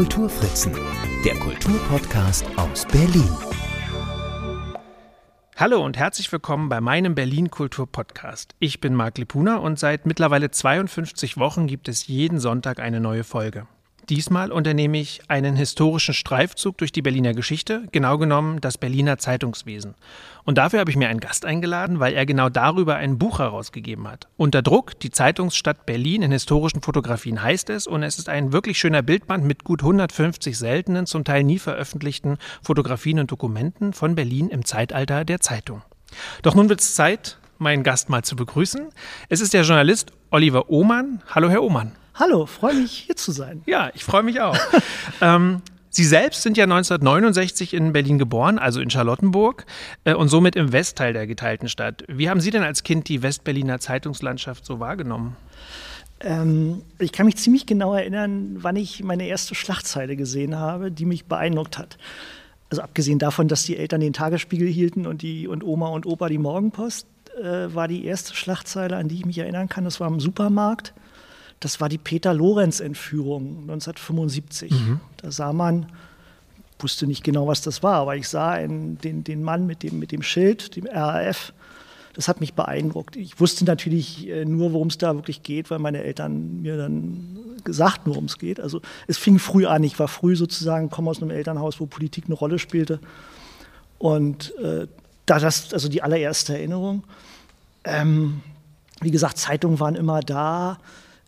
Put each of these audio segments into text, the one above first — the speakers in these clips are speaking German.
Kulturfritzen, der Kulturpodcast aus Berlin. Hallo und herzlich willkommen bei meinem Berlin Kultur Podcast. Ich bin Marc Lipuna und seit mittlerweile 52 Wochen gibt es jeden Sonntag eine neue Folge. Diesmal unternehme ich einen historischen Streifzug durch die Berliner Geschichte, genau genommen das Berliner Zeitungswesen. Und dafür habe ich mir einen Gast eingeladen, weil er genau darüber ein Buch herausgegeben hat. Unter Druck, die Zeitungsstadt Berlin in historischen Fotografien heißt es und es ist ein wirklich schöner Bildband mit gut 150 seltenen, zum Teil nie veröffentlichten Fotografien und Dokumenten von Berlin im Zeitalter der Zeitung. Doch nun wird es Zeit, meinen Gast mal zu begrüßen. Es ist der Journalist Oliver Ohmann. Hallo, Herr Ohmann. Hallo, freue mich hier zu sein. Ja, ich freue mich auch. ähm, Sie selbst sind ja 1969 in Berlin geboren, also in Charlottenburg äh, und somit im Westteil der geteilten Stadt. Wie haben Sie denn als Kind die Westberliner Zeitungslandschaft so wahrgenommen? Ähm, ich kann mich ziemlich genau erinnern, wann ich meine erste Schlagzeile gesehen habe, die mich beeindruckt hat. Also abgesehen davon, dass die Eltern den Tagesspiegel hielten und, die, und Oma und Opa die Morgenpost, äh, war die erste Schlagzeile, an die ich mich erinnern kann, das war im Supermarkt das war die Peter-Lorenz-Entführung 1975. Mhm. Da sah man, wusste nicht genau, was das war, aber ich sah einen, den, den Mann mit dem, mit dem Schild, dem RAF. Das hat mich beeindruckt. Ich wusste natürlich äh, nur, worum es da wirklich geht, weil meine Eltern mir dann gesagt, worum es geht. Also es fing früh an. Ich war früh sozusagen, komme aus einem Elternhaus, wo Politik eine Rolle spielte. Und äh, da das, also die allererste Erinnerung. Ähm, wie gesagt, Zeitungen waren immer da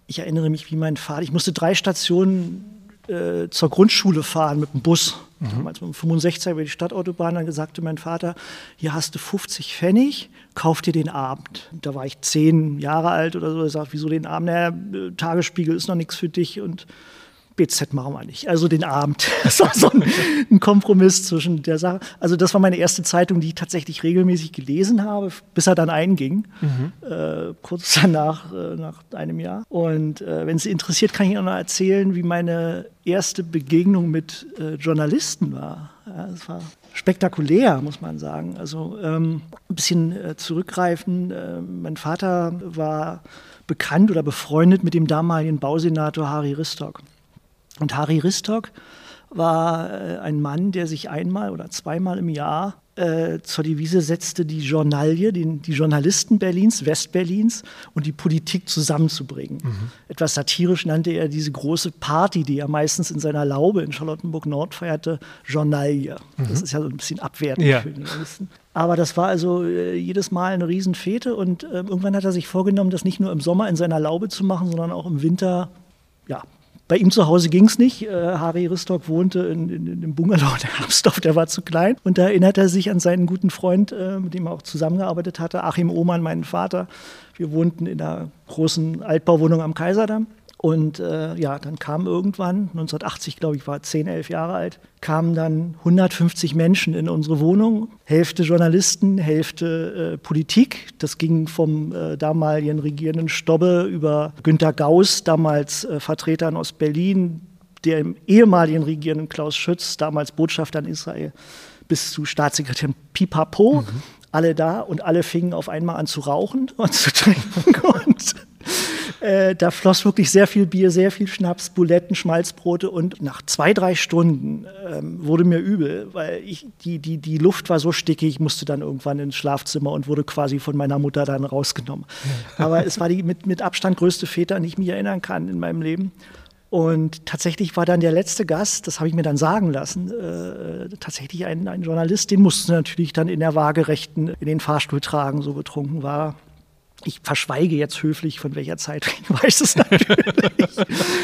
ich erinnere mich, wie mein Vater, ich musste drei Stationen äh, zur Grundschule fahren mit dem Bus. Mhm. Damals mit dem 65er über die Stadtautobahn. Dann sagte mein Vater, hier hast du 50 Pfennig, kauf dir den Abend. Da war ich zehn Jahre alt oder so. Er sagt, wieso den Abend? Naja, Tagesspiegel ist noch nichts für dich. Und BZ machen wir nicht. Also den Abend. Das war so ein, ein, Kompromiss zwischen der Sache. Also das war meine erste Zeitung, die ich tatsächlich regelmäßig gelesen habe, bis er dann einging, mhm. äh, kurz danach, äh, nach einem Jahr. Und äh, wenn es Sie interessiert, kann ich Ihnen noch erzählen, wie meine erste Begegnung mit äh, Journalisten war. Ja, das war spektakulär, muss man sagen. Also ähm, ein bisschen äh, zurückgreifen. Äh, mein Vater war bekannt oder befreundet mit dem damaligen Bausenator Harry Ristock. Und Harry Ristock war äh, ein Mann, der sich einmal oder zweimal im Jahr äh, zur Devise setzte, die Journalie, den, die Journalisten Berlins, Westberlins und die Politik zusammenzubringen. Mhm. Etwas satirisch nannte er diese große Party, die er meistens in seiner Laube in Charlottenburg-Nord feierte, Journalie. Mhm. Das ist ja so ein bisschen abwertend ja. für die Journalisten. Aber das war also äh, jedes Mal eine Riesenfete und äh, irgendwann hat er sich vorgenommen, das nicht nur im Sommer in seiner Laube zu machen, sondern auch im Winter ja, bei ihm zu Hause ging es nicht. Äh, Harry Ristock wohnte in, in, in dem Bungalow der Herbstdorf, der war zu klein. Und da erinnert er sich an seinen guten Freund, äh, mit dem er auch zusammengearbeitet hatte, Achim Ohmann, meinen Vater. Wir wohnten in einer großen Altbauwohnung am Kaiserdamm. Und äh, ja, dann kam irgendwann, 1980 glaube ich, war 10, 11 Jahre alt, kamen dann 150 Menschen in unsere Wohnung, Hälfte Journalisten, Hälfte äh, Politik. Das ging vom äh, damaligen regierenden Stobbe über Günter Gauss, damals äh, Vertreter in Ostberlin, dem ehemaligen regierenden Klaus Schütz, damals Botschafter in Israel, bis zu Staatssekretär Pipapo. Mhm. Alle da und alle fingen auf einmal an zu rauchen und zu trinken. Und äh, da floss wirklich sehr viel Bier, sehr viel Schnaps, Buletten, Schmalzbrote und nach zwei, drei Stunden ähm, wurde mir übel, weil ich, die, die, die Luft war so stickig, ich musste dann irgendwann ins Schlafzimmer und wurde quasi von meiner Mutter dann rausgenommen. Aber es war die mit, mit Abstand größte Väter, an die ich mich erinnern kann in meinem Leben. Und tatsächlich war dann der letzte Gast, das habe ich mir dann sagen lassen, äh, tatsächlich ein, ein Journalist, den mussten natürlich dann in der Waagerechten in den Fahrstuhl tragen, so betrunken war ich verschweige jetzt höflich, von welcher Zeit, ich weiß es natürlich.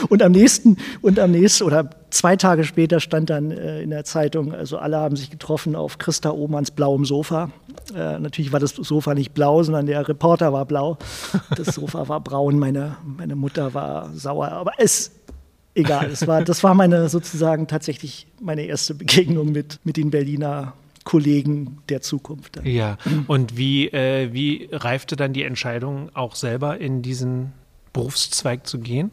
und am nächsten, und am nächsten, oder zwei Tage später stand dann äh, in der Zeitung, also alle haben sich getroffen auf Christa Ohmanns blauem Sofa. Äh, natürlich war das Sofa nicht blau, sondern der Reporter war blau. Das Sofa war braun, meine, meine Mutter war sauer. Aber es, egal, es war, das war meine sozusagen tatsächlich meine erste Begegnung mit, mit den Berliner Kollegen der Zukunft. Ja, und wie, äh, wie reifte dann die Entscheidung, auch selber in diesen Berufszweig zu gehen?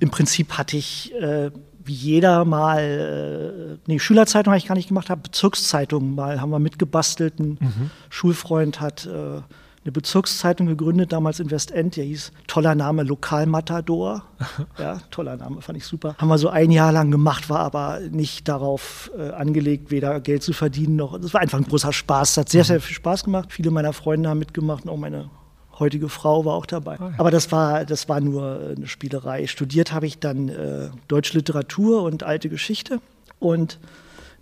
Im Prinzip hatte ich äh, wie jeder mal, äh, nee, Schülerzeitung habe ich gar nicht gemacht, habe Bezirkszeitung mal, haben wir mitgebastelt. Ein mhm. Schulfreund hat äh, eine Bezirkszeitung gegründet, damals in Westend, der hieß, toller Name, Lokalmatador. Ja, toller Name, fand ich super. Haben wir so ein Jahr lang gemacht, war aber nicht darauf äh, angelegt, weder Geld zu verdienen noch. Es war einfach ein großer Spaß. Es hat sehr, sehr viel Spaß gemacht. Viele meiner Freunde haben mitgemacht und auch meine heutige Frau war auch dabei. Oh ja. Aber das war, das war nur eine Spielerei. Studiert habe ich dann äh, Deutsche Literatur und alte Geschichte. Und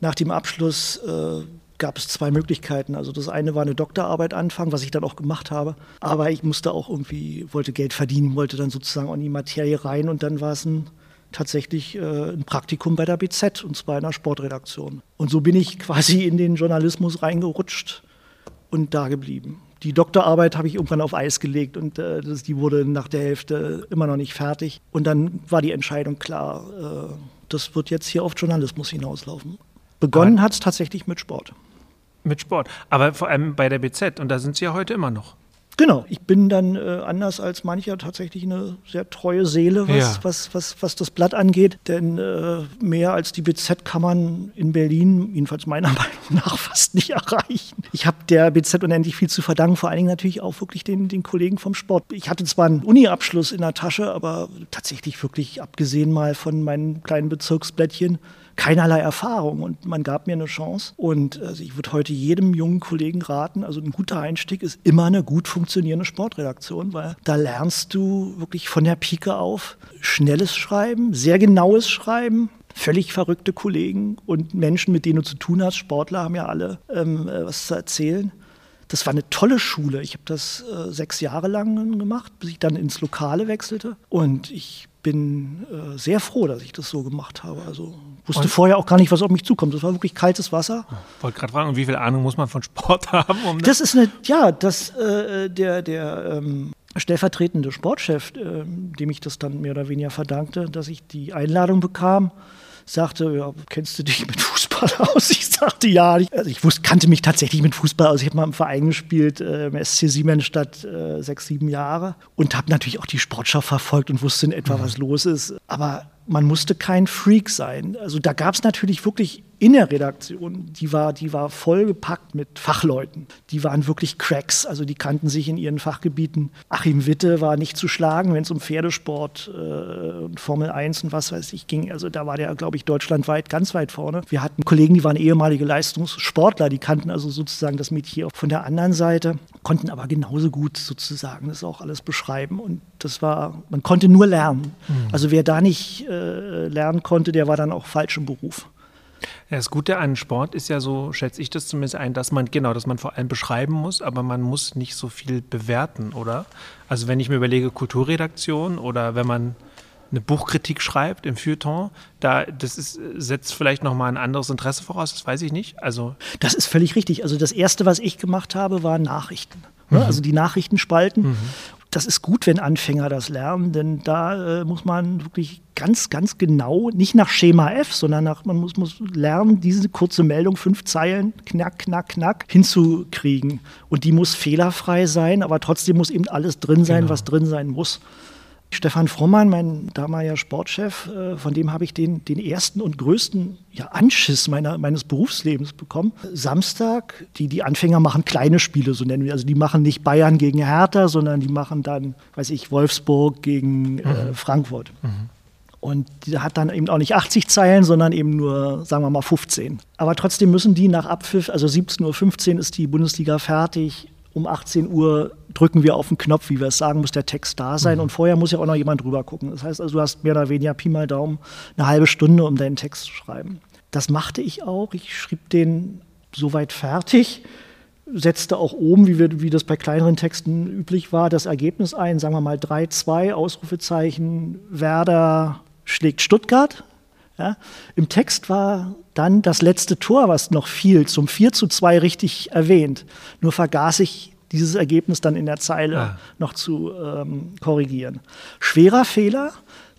nach dem Abschluss äh, gab es zwei Möglichkeiten. Also das eine war eine Doktorarbeit anfangen, was ich dann auch gemacht habe. Aber ich musste auch irgendwie, wollte Geld verdienen, wollte dann sozusagen in die Materie rein und dann war es ein, tatsächlich äh, ein Praktikum bei der BZ und zwar in einer Sportredaktion. Und so bin ich quasi in den Journalismus reingerutscht und da geblieben. Die Doktorarbeit habe ich irgendwann auf Eis gelegt und äh, das, die wurde nach der Hälfte immer noch nicht fertig. Und dann war die Entscheidung klar, äh, das wird jetzt hier auf Journalismus hinauslaufen. Begonnen hat es tatsächlich mit Sport. Mit Sport. Aber vor allem bei der BZ. Und da sind Sie ja heute immer noch. Genau, ich bin dann äh, anders als mancher tatsächlich eine sehr treue Seele, was, ja. was, was, was das Blatt angeht. Denn äh, mehr als die BZ kann man in Berlin, jedenfalls meiner Meinung nach, fast nicht erreichen. Ich habe der BZ unendlich viel zu verdanken, vor allen Dingen natürlich auch wirklich den, den Kollegen vom Sport. Ich hatte zwar einen Uni-Abschluss in der Tasche, aber tatsächlich wirklich abgesehen mal von meinen kleinen Bezirksblättchen keinerlei Erfahrung und man gab mir eine Chance. Und also ich würde heute jedem jungen Kollegen raten, also ein guter Einstieg ist immer eine gut funktionierende Sportredaktion, weil da lernst du wirklich von der Pike auf schnelles Schreiben, sehr genaues Schreiben, völlig verrückte Kollegen und Menschen, mit denen du zu tun hast. Sportler haben ja alle ähm, äh, was zu erzählen. Das war eine tolle Schule. Ich habe das äh, sechs Jahre lang gemacht, bis ich dann ins Lokale wechselte. Und ich bin äh, sehr froh, dass ich das so gemacht habe. Also wusste und? vorher auch gar nicht, was auf mich zukommt. Das war wirklich kaltes Wasser. Ich wollte gerade fragen, wie viel Ahnung muss man von Sport haben? Um das, das ist eine, ja, das, äh, der, der ähm, stellvertretende Sportchef, äh, dem ich das dann mehr oder weniger verdankte, dass ich die Einladung bekam, sagte, ja, kennst du dich mit Fußball aus? Ich sagte ja. Also ich wusste, kannte mich tatsächlich mit Fußball aus. Ich habe mal im Verein gespielt, äh, im SC Siemensstadt, äh, sechs, sieben Jahre und habe natürlich auch die Sportschau verfolgt und wusste in etwa, mhm. was los ist. Aber man musste kein Freak sein. Also da gab es natürlich wirklich in der Redaktion, die war, die war vollgepackt mit Fachleuten. Die waren wirklich Cracks, also die kannten sich in ihren Fachgebieten. Achim Witte war nicht zu schlagen, wenn es um Pferdesport äh, und Formel 1 und was weiß ich ging. Also da war der, glaube ich, deutschlandweit ganz weit vorne. Wir hatten Kollegen, die waren ehemalige Leistungssportler, die kannten also sozusagen das Mädchen von der anderen Seite, konnten aber genauso gut sozusagen das auch alles beschreiben. Und das war, man konnte nur lernen. Mhm. Also wer da nicht äh, lernen konnte, der war dann auch falsch im Beruf. Ja, das Gute an Sport ist ja so, schätze ich das zumindest ein, dass man, genau, dass man vor allem beschreiben muss, aber man muss nicht so viel bewerten, oder? Also wenn ich mir überlege, Kulturredaktion oder wenn man eine Buchkritik schreibt im Feuilleton, da das ist, setzt vielleicht nochmal ein anderes Interesse voraus, das weiß ich nicht. Also das ist völlig richtig. Also das erste, was ich gemacht habe, war Nachrichten. Ne? Mhm. Also die Nachrichtenspalten. Mhm das ist gut, wenn Anfänger das lernen, denn da äh, muss man wirklich ganz, ganz genau, nicht nach Schema F, sondern nach, man muss, muss lernen, diese kurze Meldung, fünf Zeilen, knack, knack, knack, hinzukriegen. Und die muss fehlerfrei sein, aber trotzdem muss eben alles drin sein, genau. was drin sein muss. Stefan Frommann, mein damaliger Sportchef, äh, von dem habe ich den, den ersten und größten ja, Anschiss meiner, meines Berufslebens bekommen. Samstag, die, die Anfänger machen kleine Spiele, so nennen wir. Also die machen nicht Bayern gegen Hertha, sondern die machen dann, weiß ich, Wolfsburg gegen äh, mhm. Frankfurt. Mhm. Und die hat dann eben auch nicht 80 Zeilen, sondern eben nur, sagen wir mal, 15. Aber trotzdem müssen die nach Abpfiff, also 17.15 Uhr ist die Bundesliga fertig, um 18 Uhr drücken wir auf den Knopf, wie wir es sagen, muss der Text da sein. Mhm. Und vorher muss ja auch noch jemand drüber gucken. Das heißt also, du hast mehr oder weniger Pi mal Daumen eine halbe Stunde, um deinen Text zu schreiben. Das machte ich auch. Ich schrieb den soweit fertig, setzte auch oben, wie, wir, wie das bei kleineren Texten üblich war, das Ergebnis ein, sagen wir mal 3-2, Ausrufezeichen, Werder schlägt Stuttgart. Ja. Im Text war dann das letzte Tor, was noch fiel, zum 4 zu 2 richtig erwähnt. Nur vergaß ich dieses Ergebnis dann in der Zeile ah. noch zu ähm, korrigieren. Schwerer Fehler,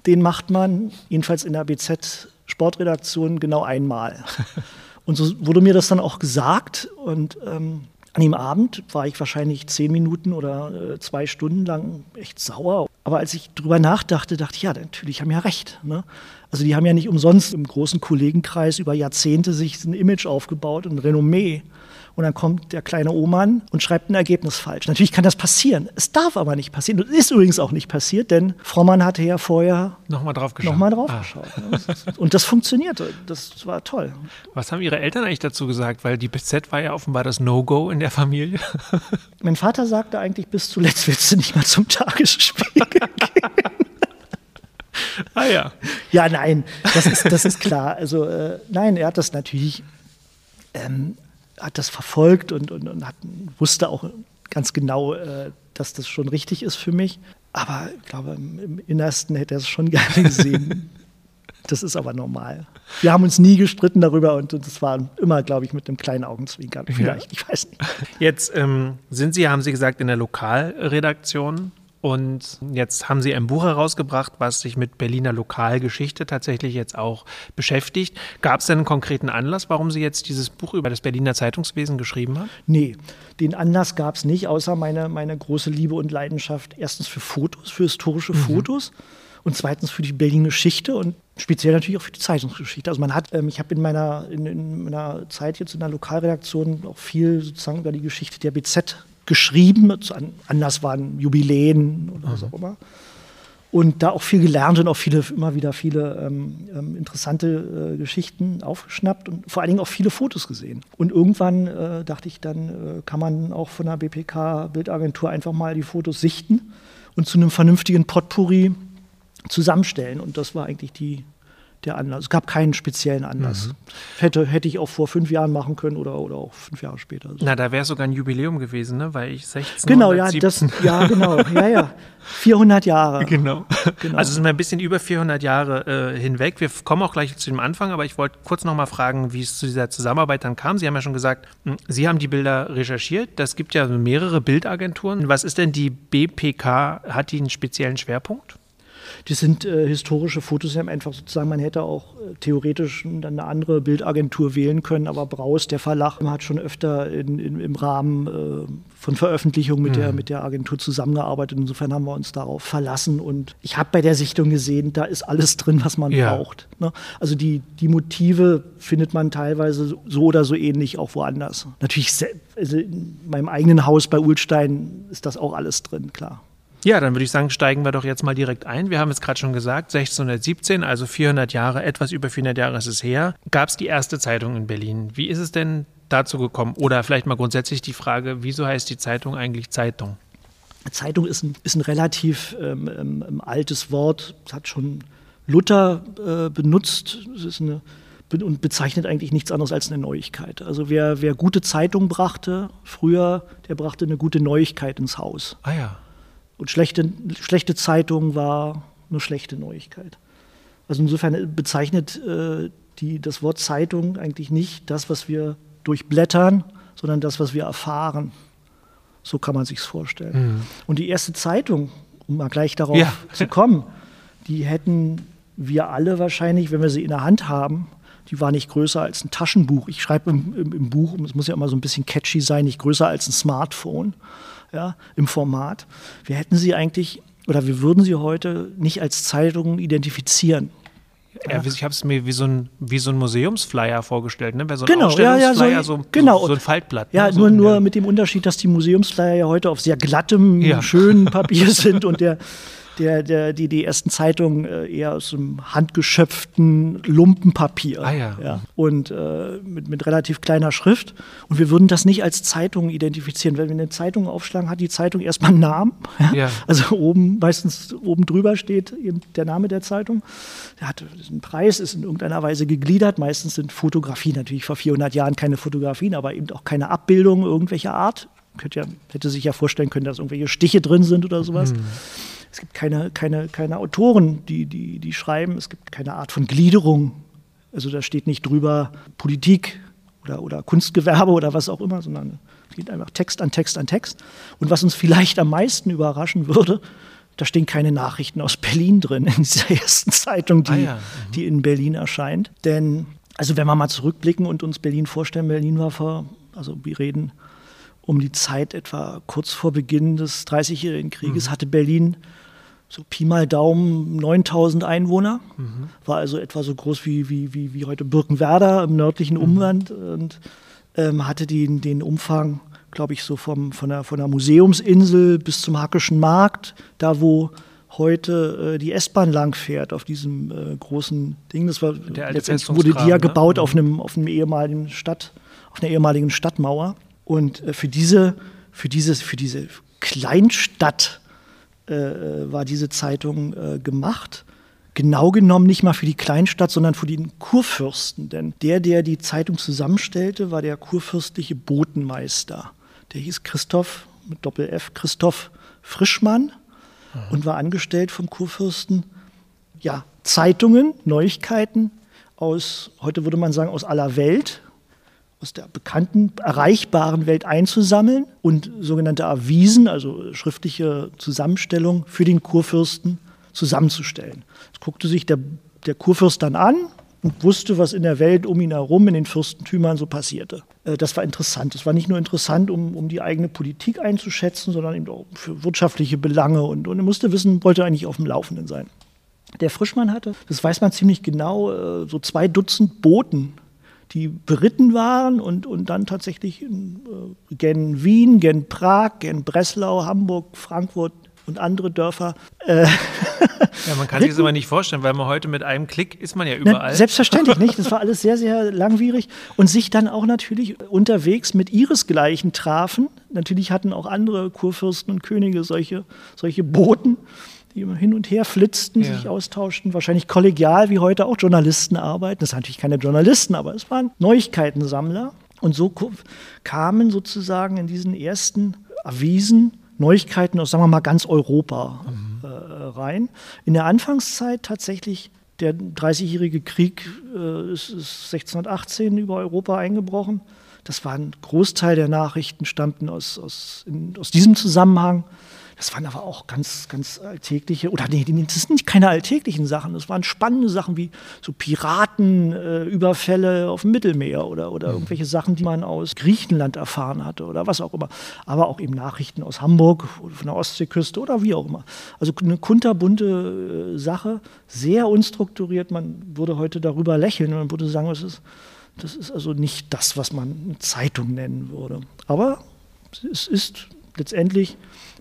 den macht man jedenfalls in der BZ Sportredaktion genau einmal. Und so wurde mir das dann auch gesagt. Und ähm, an dem Abend war ich wahrscheinlich zehn Minuten oder äh, zwei Stunden lang echt sauer. Aber als ich drüber nachdachte, dachte ich, ja, natürlich haben ja recht. Ne? Also die haben ja nicht umsonst im großen Kollegenkreis über Jahrzehnte sich ein Image aufgebaut, ein Renommee. Und dann kommt der kleine Oman und schreibt ein Ergebnis falsch. Natürlich kann das passieren. Es darf aber nicht passieren. Und ist übrigens auch nicht passiert, denn Frommann hatte ja vorher nochmal drauf geschaut. Nochmal drauf ah. geschaut. Und das funktionierte. Das war toll. Was haben Ihre Eltern eigentlich dazu gesagt? Weil die BZ war ja offenbar das No-Go in der Familie. Mein Vater sagte eigentlich, bis zuletzt willst du nicht mal zum Tagesspiegel gehen. Ah ja. Ja, nein, das ist, das ist klar. Also äh, nein, er hat das natürlich ähm, hat das verfolgt und, und, und hat, wusste auch ganz genau, äh, dass das schon richtig ist für mich. Aber ich glaube, im Innersten hätte er es schon gerne gesehen. das ist aber normal. Wir haben uns nie gestritten darüber und das war immer, glaube ich, mit einem kleinen Augenzwinkern. Vielleicht, ja. ich weiß nicht. Jetzt ähm, sind Sie, haben Sie gesagt, in der Lokalredaktion und jetzt haben Sie ein Buch herausgebracht, was sich mit Berliner Lokalgeschichte tatsächlich jetzt auch beschäftigt. Gab es denn einen konkreten Anlass, warum Sie jetzt dieses Buch über das Berliner Zeitungswesen geschrieben haben? Nee, den Anlass gab es nicht, außer meine, meine große Liebe und Leidenschaft erstens für Fotos, für historische mhm. Fotos und zweitens für die Berliner Geschichte und speziell natürlich auch für die Zeitungsgeschichte. Also man hat, ähm, ich habe in meiner, in, in meiner Zeit jetzt in der Lokalredaktion auch viel sozusagen über die Geschichte der BZ geschrieben. Anders waren Jubiläen oder was auch immer. Und da auch viel gelernt und auch viele, immer wieder viele ähm, ähm, interessante äh, Geschichten aufgeschnappt und vor allen Dingen auch viele Fotos gesehen. Und irgendwann äh, dachte ich, dann äh, kann man auch von der BPK-Bildagentur einfach mal die Fotos sichten und zu einem vernünftigen Potpourri zusammenstellen. Und das war eigentlich die, der Anlass. Es gab keinen speziellen Anlass. Mhm. Hätte, hätte ich auch vor fünf Jahren machen können oder, oder auch fünf Jahre später. Na, da wäre sogar ein Jubiläum gewesen, ne? weil ich 16 Genau, ja, das, ja, genau. Ja, ja. 400 Jahre. Genau. genau. Also sind wir ein bisschen über 400 Jahre äh, hinweg. Wir kommen auch gleich zu dem Anfang, aber ich wollte kurz noch mal fragen, wie es zu dieser Zusammenarbeit dann kam. Sie haben ja schon gesagt, hm, Sie haben die Bilder recherchiert. Das gibt ja mehrere Bildagenturen. Was ist denn die BPK? Hat die einen speziellen Schwerpunkt? Das sind äh, historische Fotos, die haben einfach sozusagen, man hätte auch äh, theoretisch dann eine andere Bildagentur wählen können, aber Braus, der Verlag, hat schon öfter in, in, im Rahmen äh, von Veröffentlichungen mit, mhm. der, mit der Agentur zusammengearbeitet. Insofern haben wir uns darauf verlassen und ich habe bei der Sichtung gesehen, da ist alles drin, was man ja. braucht. Ne? Also die, die Motive findet man teilweise so oder so ähnlich auch woanders. Natürlich, also in meinem eigenen Haus bei Ulstein ist das auch alles drin, klar. Ja, dann würde ich sagen, steigen wir doch jetzt mal direkt ein. Wir haben es gerade schon gesagt, 1617, also 400 Jahre, etwas über 400 Jahre ist es her, gab es die erste Zeitung in Berlin. Wie ist es denn dazu gekommen? Oder vielleicht mal grundsätzlich die Frage, wieso heißt die Zeitung eigentlich Zeitung? Zeitung ist ein, ist ein relativ ähm, ähm, altes Wort, das hat schon Luther äh, benutzt. Es ist eine und bezeichnet eigentlich nichts anderes als eine Neuigkeit. Also wer, wer gute Zeitung brachte früher, der brachte eine gute Neuigkeit ins Haus. Ah ja. Und schlechte, schlechte Zeitung war eine schlechte Neuigkeit. Also insofern bezeichnet äh, die, das Wort Zeitung eigentlich nicht das, was wir durchblättern, sondern das, was wir erfahren. So kann man sich vorstellen. Mhm. Und die erste Zeitung, um mal gleich darauf ja. zu kommen, die hätten wir alle wahrscheinlich, wenn wir sie in der Hand haben, die war nicht größer als ein Taschenbuch. Ich schreibe im, im, im Buch, es muss ja immer so ein bisschen catchy sein, nicht größer als ein Smartphone ja, im Format. Wir hätten sie eigentlich oder wir würden sie heute nicht als Zeitung identifizieren. Ja, ich habe es mir wie so, ein, wie so ein Museumsflyer vorgestellt, ne? so ein genau, ja, ja, so, so, genau. so ein Faltblatt. Ja, ne? nur, nur mit dem Unterschied, dass die Museumsflyer ja heute auf sehr glattem, ja. schönen Papier sind und der der, der, die, die ersten Zeitungen äh, eher aus einem handgeschöpften Lumpenpapier. Ah, ja. ja. Und äh, mit, mit relativ kleiner Schrift. Und wir würden das nicht als Zeitung identifizieren. Wenn wir eine Zeitung aufschlagen, hat die Zeitung erstmal einen Namen. Ja? ja. Also oben, meistens oben drüber steht eben der Name der Zeitung. Der hat einen Preis, ist in irgendeiner Weise gegliedert. Meistens sind Fotografien, natürlich vor 400 Jahren keine Fotografien, aber eben auch keine Abbildungen irgendwelcher Art. Hätte, ja, hätte sich ja vorstellen können, dass irgendwelche Stiche drin sind oder sowas. Hm. Es gibt keine, keine, keine Autoren, die, die, die schreiben. Es gibt keine Art von Gliederung. Also da steht nicht drüber Politik oder, oder Kunstgewerbe oder was auch immer, sondern es geht einfach Text an Text an Text. Und was uns vielleicht am meisten überraschen würde, da stehen keine Nachrichten aus Berlin drin in dieser ersten Zeitung, die, ah ja. mhm. die in Berlin erscheint. Denn, also wenn wir mal zurückblicken und uns Berlin vorstellen, Berlin war vor, also wir reden um die Zeit etwa kurz vor Beginn des Dreißigjährigen Krieges, mhm. hatte Berlin so Pi mal Daumen 9000 Einwohner. Mhm. War also etwa so groß wie, wie, wie, wie heute Birkenwerder im nördlichen mhm. Umland und ähm, hatte den, den Umfang, glaube ich, so vom, von, der, von der Museumsinsel bis zum Hackischen Markt, da wo heute äh, die S-Bahn langfährt auf diesem äh, großen Ding. Das war letztendlich wurde die ja ne? gebaut mhm. auf einem auf einem ehemaligen Stadt, auf einer ehemaligen Stadtmauer. Und äh, für diese, für dieses, für diese Kleinstadt äh, war diese Zeitung äh, gemacht. Genau genommen nicht mal für die Kleinstadt, sondern für den Kurfürsten. Denn der, der die Zeitung zusammenstellte, war der kurfürstliche Botenmeister. Der hieß Christoph mit Doppel-F, Christoph Frischmann und war angestellt vom Kurfürsten, ja, Zeitungen, Neuigkeiten aus, heute würde man sagen, aus aller Welt, aus der bekannten, erreichbaren Welt einzusammeln und sogenannte Avisen, also schriftliche Zusammenstellung für den Kurfürsten zusammenzustellen. Das guckte sich der, der Kurfürst dann an und wusste, was in der Welt um ihn herum, in den Fürstentümern so passierte. Äh, das war interessant. Das war nicht nur interessant, um, um die eigene Politik einzuschätzen, sondern eben auch für wirtschaftliche Belange. Und, und er musste wissen, wollte eigentlich auf dem Laufenden sein. Der Frischmann hatte, das weiß man ziemlich genau, äh, so zwei Dutzend Booten, die beritten waren und, und dann tatsächlich in, äh, gen Wien, gen Prag, gen Breslau, Hamburg, Frankfurt, und andere Dörfer. Äh, ja, man kann sich das aber nicht vorstellen, weil man heute mit einem Klick ist man ja überall. Na, selbstverständlich nicht. Das war alles sehr, sehr langwierig und sich dann auch natürlich unterwegs mit ihresgleichen trafen. Natürlich hatten auch andere Kurfürsten und Könige solche, solche Boten die immer hin und her flitzten, ja. sich austauschten, wahrscheinlich kollegial, wie heute auch Journalisten arbeiten. Das sind natürlich keine Journalisten, aber es waren Neuigkeitensammler. Und so kamen sozusagen in diesen ersten Avisen Neuigkeiten aus, sagen wir mal, ganz Europa mhm. äh, rein. In der Anfangszeit tatsächlich der 30-jährige Krieg äh, ist, ist 1618 über Europa eingebrochen. Das war ein Großteil der Nachrichten, stammten aus, aus, in, aus diesem Zusammenhang. Das waren aber auch ganz, ganz alltägliche, oder nee, das sind nicht keine alltäglichen Sachen, das waren spannende Sachen wie so Piratenüberfälle äh, auf dem Mittelmeer oder, oder mhm. irgendwelche Sachen, die man aus Griechenland erfahren hatte oder was auch immer. Aber auch eben Nachrichten aus Hamburg, von der Ostseeküste oder wie auch immer. Also eine kunterbunte äh, Sache, sehr unstrukturiert. Man würde heute darüber lächeln und man würde sagen, das ist, das ist also nicht das, was man eine Zeitung nennen würde. Aber es ist letztendlich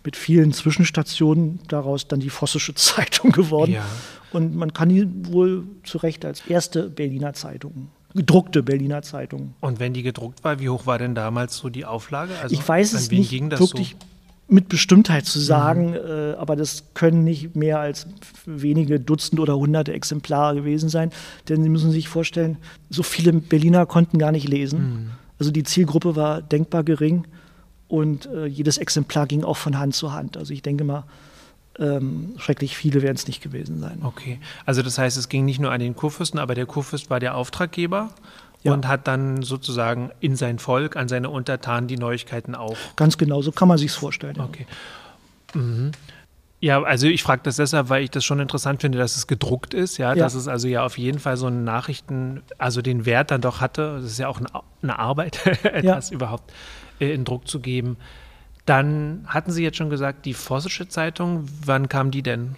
mit vielen Zwischenstationen daraus dann die Vossische Zeitung geworden. Ja. Und man kann die wohl zu Recht als erste Berliner Zeitung gedruckte Berliner Zeitung. Und wenn die gedruckt war, wie hoch war denn damals so die Auflage? Also ich weiß es nicht wirklich so? mit Bestimmtheit zu sagen, mhm. äh, aber das können nicht mehr als wenige Dutzend oder hunderte Exemplare gewesen sein, denn Sie müssen sich vorstellen, so viele Berliner konnten gar nicht lesen. Mhm. Also die Zielgruppe war denkbar gering und äh, jedes Exemplar ging auch von Hand zu Hand. Also ich denke mal, ähm, schrecklich viele werden es nicht gewesen sein. Okay, also das heißt, es ging nicht nur an den Kurfürsten, aber der Kurfürst war der Auftraggeber ja. und hat dann sozusagen in sein Volk, an seine Untertanen die Neuigkeiten auch. Ganz genau, so kann man sich vorstellen. Ja. Okay. Mhm. Ja, also ich frage das deshalb, weil ich das schon interessant finde, dass es gedruckt ist, ja, ja, dass es also ja auf jeden Fall so einen Nachrichten, also den Wert dann doch hatte. Das ist ja auch eine, Arbeit, etwas ja. überhaupt äh, in Druck zu geben. Dann hatten Sie jetzt schon gesagt, die Vossische Zeitung, wann kam die denn?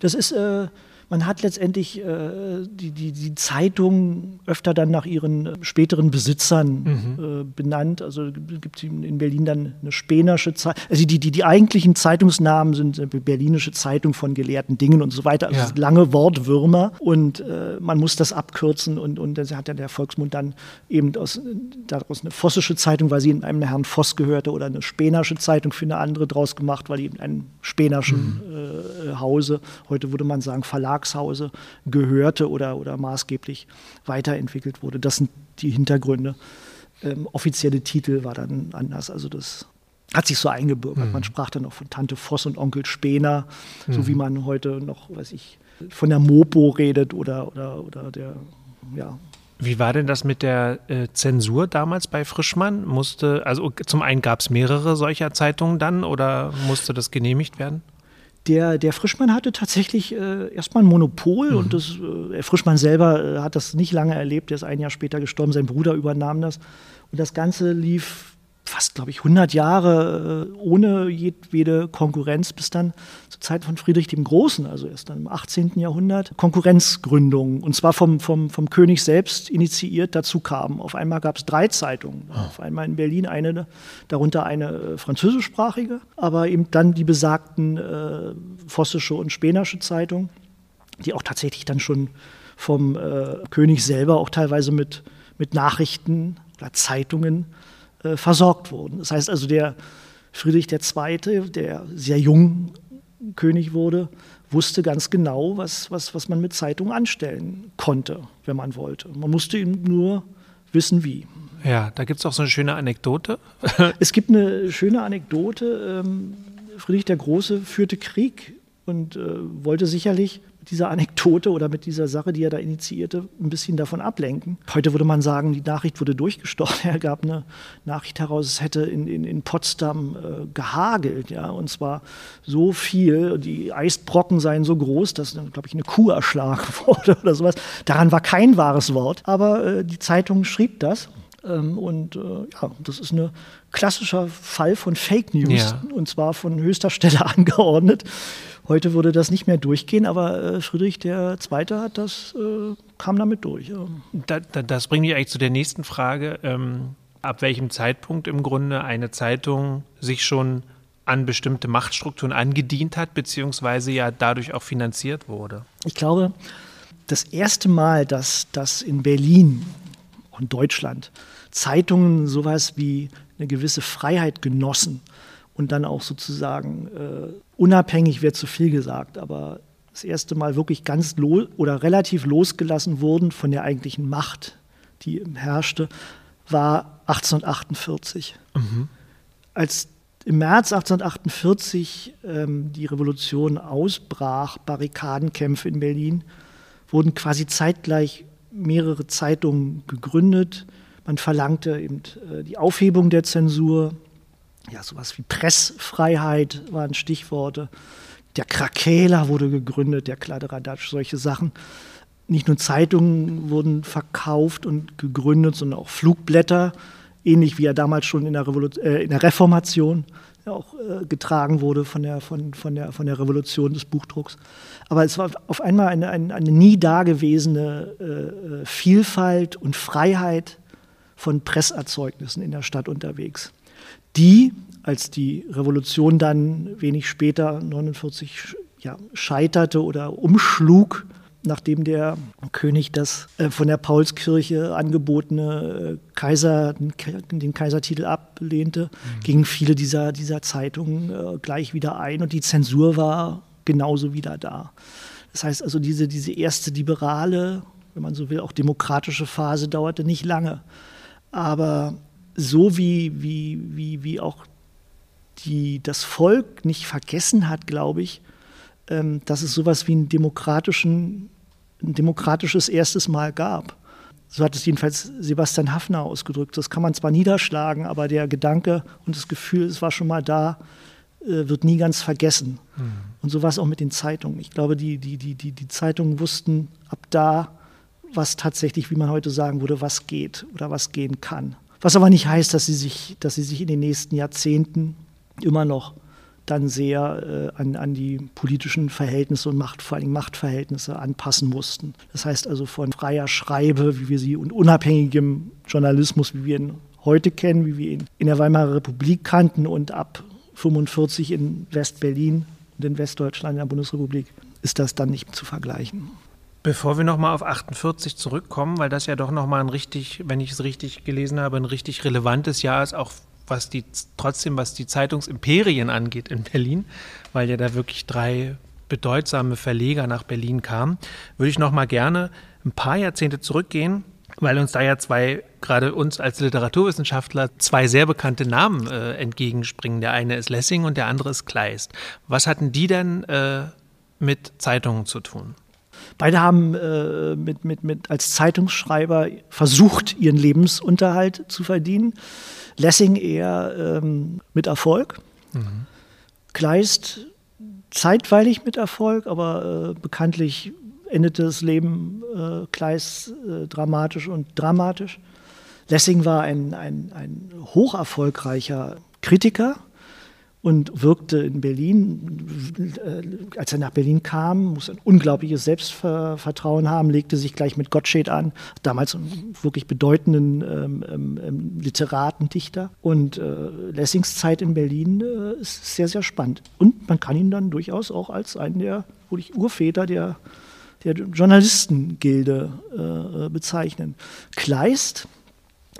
Das ist äh, man hat letztendlich äh, die, die, die Zeitung öfter dann nach ihren äh, späteren Besitzern mhm. äh, benannt. Also gibt es in Berlin dann eine Spenersche Zeitung. Also die, die, die eigentlichen Zeitungsnamen sind Berlinische Zeitung von gelehrten Dingen und so weiter. Also ja. lange Wortwürmer und äh, man muss das abkürzen und, und dann hat ja der Volksmund dann eben aus, daraus eine Vossische Zeitung, weil sie in einem Herrn Voss gehörte oder eine Spenersche Zeitung für eine andere draus gemacht, weil die in einem Spenerschen mhm. äh, Hause, heute würde man sagen Verlag Verlagshause gehörte oder, oder maßgeblich weiterentwickelt wurde. Das sind die Hintergründe. Ähm, offizielle Titel war dann anders. Also das hat sich so eingebürgert. Mhm. Man sprach dann auch von Tante Voss und Onkel Spener, mhm. so wie man heute noch, weiß ich, von der Mopo redet oder, oder, oder der, ja, wie war denn das mit der äh, Zensur damals bei Frischmann? Musste, also zum einen gab es mehrere solcher Zeitungen dann oder musste das genehmigt werden? Der, der Frischmann hatte tatsächlich äh, erstmal ein Monopol mhm. und das, äh, Frischmann selber äh, hat das nicht lange erlebt. Er ist ein Jahr später gestorben, sein Bruder übernahm das. Und das Ganze lief fast glaube ich, 100 Jahre äh, ohne jedwede Konkurrenz bis dann zur Zeit von Friedrich dem Großen, also erst dann im 18. Jahrhundert, Konkurrenzgründungen und zwar vom, vom, vom König selbst initiiert dazu kamen. Auf einmal gab es drei Zeitungen. Oh. Auf einmal in Berlin eine, darunter eine äh, französischsprachige, aber eben dann die besagten äh, vossische und spenersche Zeitung, die auch tatsächlich dann schon vom äh, König selber auch teilweise mit, mit Nachrichten oder Zeitungen äh, versorgt wurden. Das heißt also, der Friedrich II., der sehr jung König wurde, wusste ganz genau, was, was, was man mit Zeitungen anstellen konnte, wenn man wollte. Man musste ihm nur wissen, wie. Ja, da gibt es auch so eine schöne Anekdote. es gibt eine schöne Anekdote. Ähm, Friedrich der Große führte Krieg und äh, wollte sicherlich dieser Anekdote oder mit dieser Sache, die er da initiierte, ein bisschen davon ablenken. Heute würde man sagen, die Nachricht wurde durchgestochen. Er gab eine Nachricht heraus, es hätte in, in, in Potsdam äh, gehagelt, ja, und zwar so viel, die Eisbrocken seien so groß, dass, glaube ich, eine Kuh erschlagen wurde oder sowas. Daran war kein wahres Wort, aber äh, die Zeitung schrieb das. Ähm, und äh, ja, das ist ein klassischer Fall von Fake News ja. und zwar von höchster Stelle angeordnet. Heute würde das nicht mehr durchgehen, aber äh, Friedrich II. hat das, äh, kam damit durch. Ja. Da, da, das bringt mich eigentlich zu der nächsten Frage. Ähm, ab welchem Zeitpunkt im Grunde eine Zeitung sich schon an bestimmte Machtstrukturen angedient hat, beziehungsweise ja dadurch auch finanziert wurde? Ich glaube, das erste Mal, dass das in Berlin und Deutschland Zeitungen sowas wie eine gewisse Freiheit genossen und dann auch sozusagen äh, unabhängig wird zu viel gesagt, aber das erste Mal wirklich ganz oder relativ losgelassen wurden von der eigentlichen Macht, die herrschte, war 1848. Mhm. Als im März 1848 ähm, die Revolution ausbrach, Barrikadenkämpfe in Berlin, wurden quasi zeitgleich mehrere Zeitungen gegründet. Man verlangte eben äh, die Aufhebung der Zensur, ja, sowas wie Pressfreiheit waren Stichworte. Der Krakeler wurde gegründet, der Kladderadatsch, solche Sachen. Nicht nur Zeitungen wurden verkauft und gegründet, sondern auch Flugblätter, ähnlich wie er damals schon in der, Revolu äh, in der Reformation auch äh, getragen wurde von der, von, von, der, von der Revolution des Buchdrucks. Aber es war auf einmal eine, eine, eine nie dagewesene äh, äh Vielfalt und Freiheit von Presserzeugnissen in der Stadt unterwegs die, als die Revolution dann wenig später, 49, ja, scheiterte oder umschlug, nachdem der König das äh, von der Paulskirche angebotene äh, Kaiser, den, Kaisertitel ablehnte, mhm. gingen viele dieser, dieser Zeitungen äh, gleich wieder ein und die Zensur war genauso wieder da. Das heißt also, diese, diese erste liberale, wenn man so will, auch demokratische Phase dauerte nicht lange. Aber so wie, wie, wie, wie auch die, das Volk nicht vergessen hat, glaube ich, ähm, dass es sowas wie einen demokratischen, ein demokratisches erstes Mal gab. So hat es jedenfalls Sebastian Hafner ausgedrückt. Das kann man zwar niederschlagen, aber der Gedanke und das Gefühl, es war schon mal da, äh, wird nie ganz vergessen. Mhm. Und so war es auch mit den Zeitungen. Ich glaube, die, die, die, die, die Zeitungen wussten ab da, was tatsächlich, wie man heute sagen würde, was geht oder was gehen kann. Was aber nicht heißt, dass sie sich, dass sie sich in den nächsten Jahrzehnten immer noch dann sehr äh, an, an die politischen Verhältnisse und Macht, vor allem Machtverhältnisse anpassen mussten. Das heißt also von freier Schreibe, wie wir sie, und unabhängigem Journalismus, wie wir ihn heute kennen, wie wir ihn in der Weimarer Republik kannten und ab 45 in West-Berlin und in Westdeutschland in der Bundesrepublik, ist das dann nicht zu vergleichen. Bevor wir nochmal auf 48 zurückkommen, weil das ja doch nochmal ein richtig, wenn ich es richtig gelesen habe, ein richtig relevantes Jahr ist, auch was die, trotzdem was die Zeitungsimperien angeht in Berlin, weil ja da wirklich drei bedeutsame Verleger nach Berlin kamen, würde ich nochmal gerne ein paar Jahrzehnte zurückgehen, weil uns da ja zwei, gerade uns als Literaturwissenschaftler, zwei sehr bekannte Namen äh, entgegenspringen. Der eine ist Lessing und der andere ist Kleist. Was hatten die denn äh, mit Zeitungen zu tun? Beide haben äh, mit, mit, mit als Zeitungsschreiber versucht, ihren Lebensunterhalt zu verdienen. Lessing eher ähm, mit Erfolg. Mhm. Kleist zeitweilig mit Erfolg, aber äh, bekanntlich endete das Leben äh, Kleist äh, dramatisch und dramatisch. Lessing war ein, ein, ein hoch erfolgreicher Kritiker und wirkte in Berlin. Äh, als er nach Berlin kam, muss ein unglaubliches Selbstvertrauen haben, legte sich gleich mit Gottsched an, damals einen wirklich bedeutenden ähm, ähm, ähm, Literaten, Dichter. Und äh, Lessings Zeit in Berlin äh, ist sehr, sehr spannend. Und man kann ihn dann durchaus auch als einen der wirklich Urväter der, der Journalistengilde äh, bezeichnen. Kleist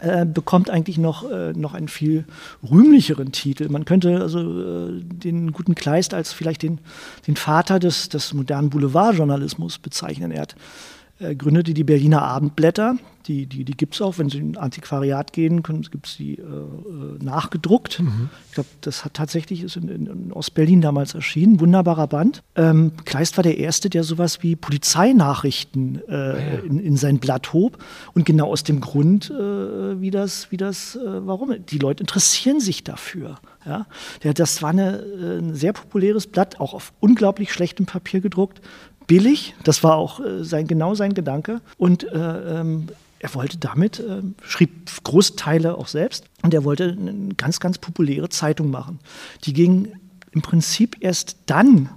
äh, bekommt eigentlich noch, äh, noch einen viel rühmlicheren Titel. Man könnte also äh, den guten Kleist als vielleicht den, den Vater des, des modernen Boulevardjournalismus bezeichnen. Er hat äh, gründete die Berliner Abendblätter. Die, die, die gibt es auch, wenn Sie in Antiquariat gehen, gibt es die äh, äh, nachgedruckt. Mhm. Ich glaube, das hat tatsächlich ist in, in, in Ostberlin damals erschienen. Wunderbarer Band. Ähm, Kleist war der Erste, der sowas wie Polizeinachrichten äh, ah, ja. in, in, sein Blatt hob. Und genau aus dem Grund, äh, wie das, wie das, äh, warum? Die Leute interessieren sich dafür. Ja? Das war eine, ein sehr populäres Blatt, auch auf unglaublich schlechtem Papier gedruckt billig. Das war auch äh, sein, genau sein Gedanke. Und äh, ähm, er wollte damit, äh, schrieb große Teile auch selbst, und er wollte eine ganz, ganz populäre Zeitung machen. Die ging im Prinzip erst dann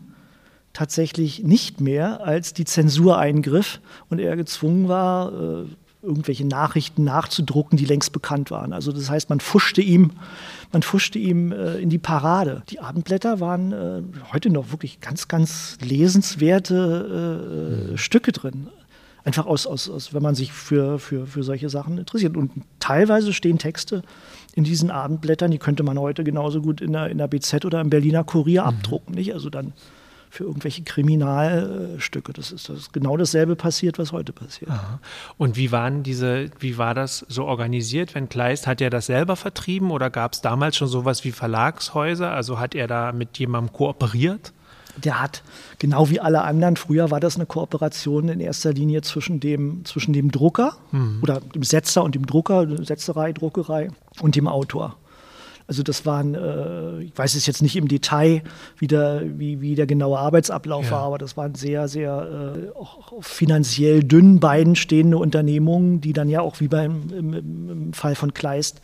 tatsächlich nicht mehr, als die Zensur eingriff und er gezwungen war, äh, irgendwelche Nachrichten nachzudrucken, die längst bekannt waren. Also das heißt, man fuschte ihm, man fuschte ihm äh, in die Parade. Die Abendblätter waren äh, heute noch wirklich ganz, ganz lesenswerte äh, mhm. Stücke drin. Einfach aus, aus, aus, wenn man sich für, für, für solche Sachen interessiert. Und teilweise stehen Texte in diesen Abendblättern, die könnte man heute genauso gut in der, in der BZ oder im Berliner Kurier mhm. abdrucken. Nicht? Also dann für irgendwelche Kriminalstücke. Das ist, das ist genau dasselbe passiert, was heute passiert. Aha. Und wie waren diese, wie war das so organisiert? Wenn Kleist, hat er das selber vertrieben oder gab es damals schon sowas wie Verlagshäuser? Also hat er da mit jemandem kooperiert? der hat, genau wie alle anderen, früher war das eine Kooperation in erster Linie zwischen dem, zwischen dem Drucker mhm. oder dem Setzer und dem Drucker, Setzerei, Druckerei und dem Autor. Also das waren, äh, ich weiß es jetzt nicht im Detail, wie der, wie, wie der genaue Arbeitsablauf ja. war, aber das waren sehr, sehr äh, auch finanziell dünn beiden stehende Unternehmungen, die dann ja auch wie beim im, im Fall von Kleist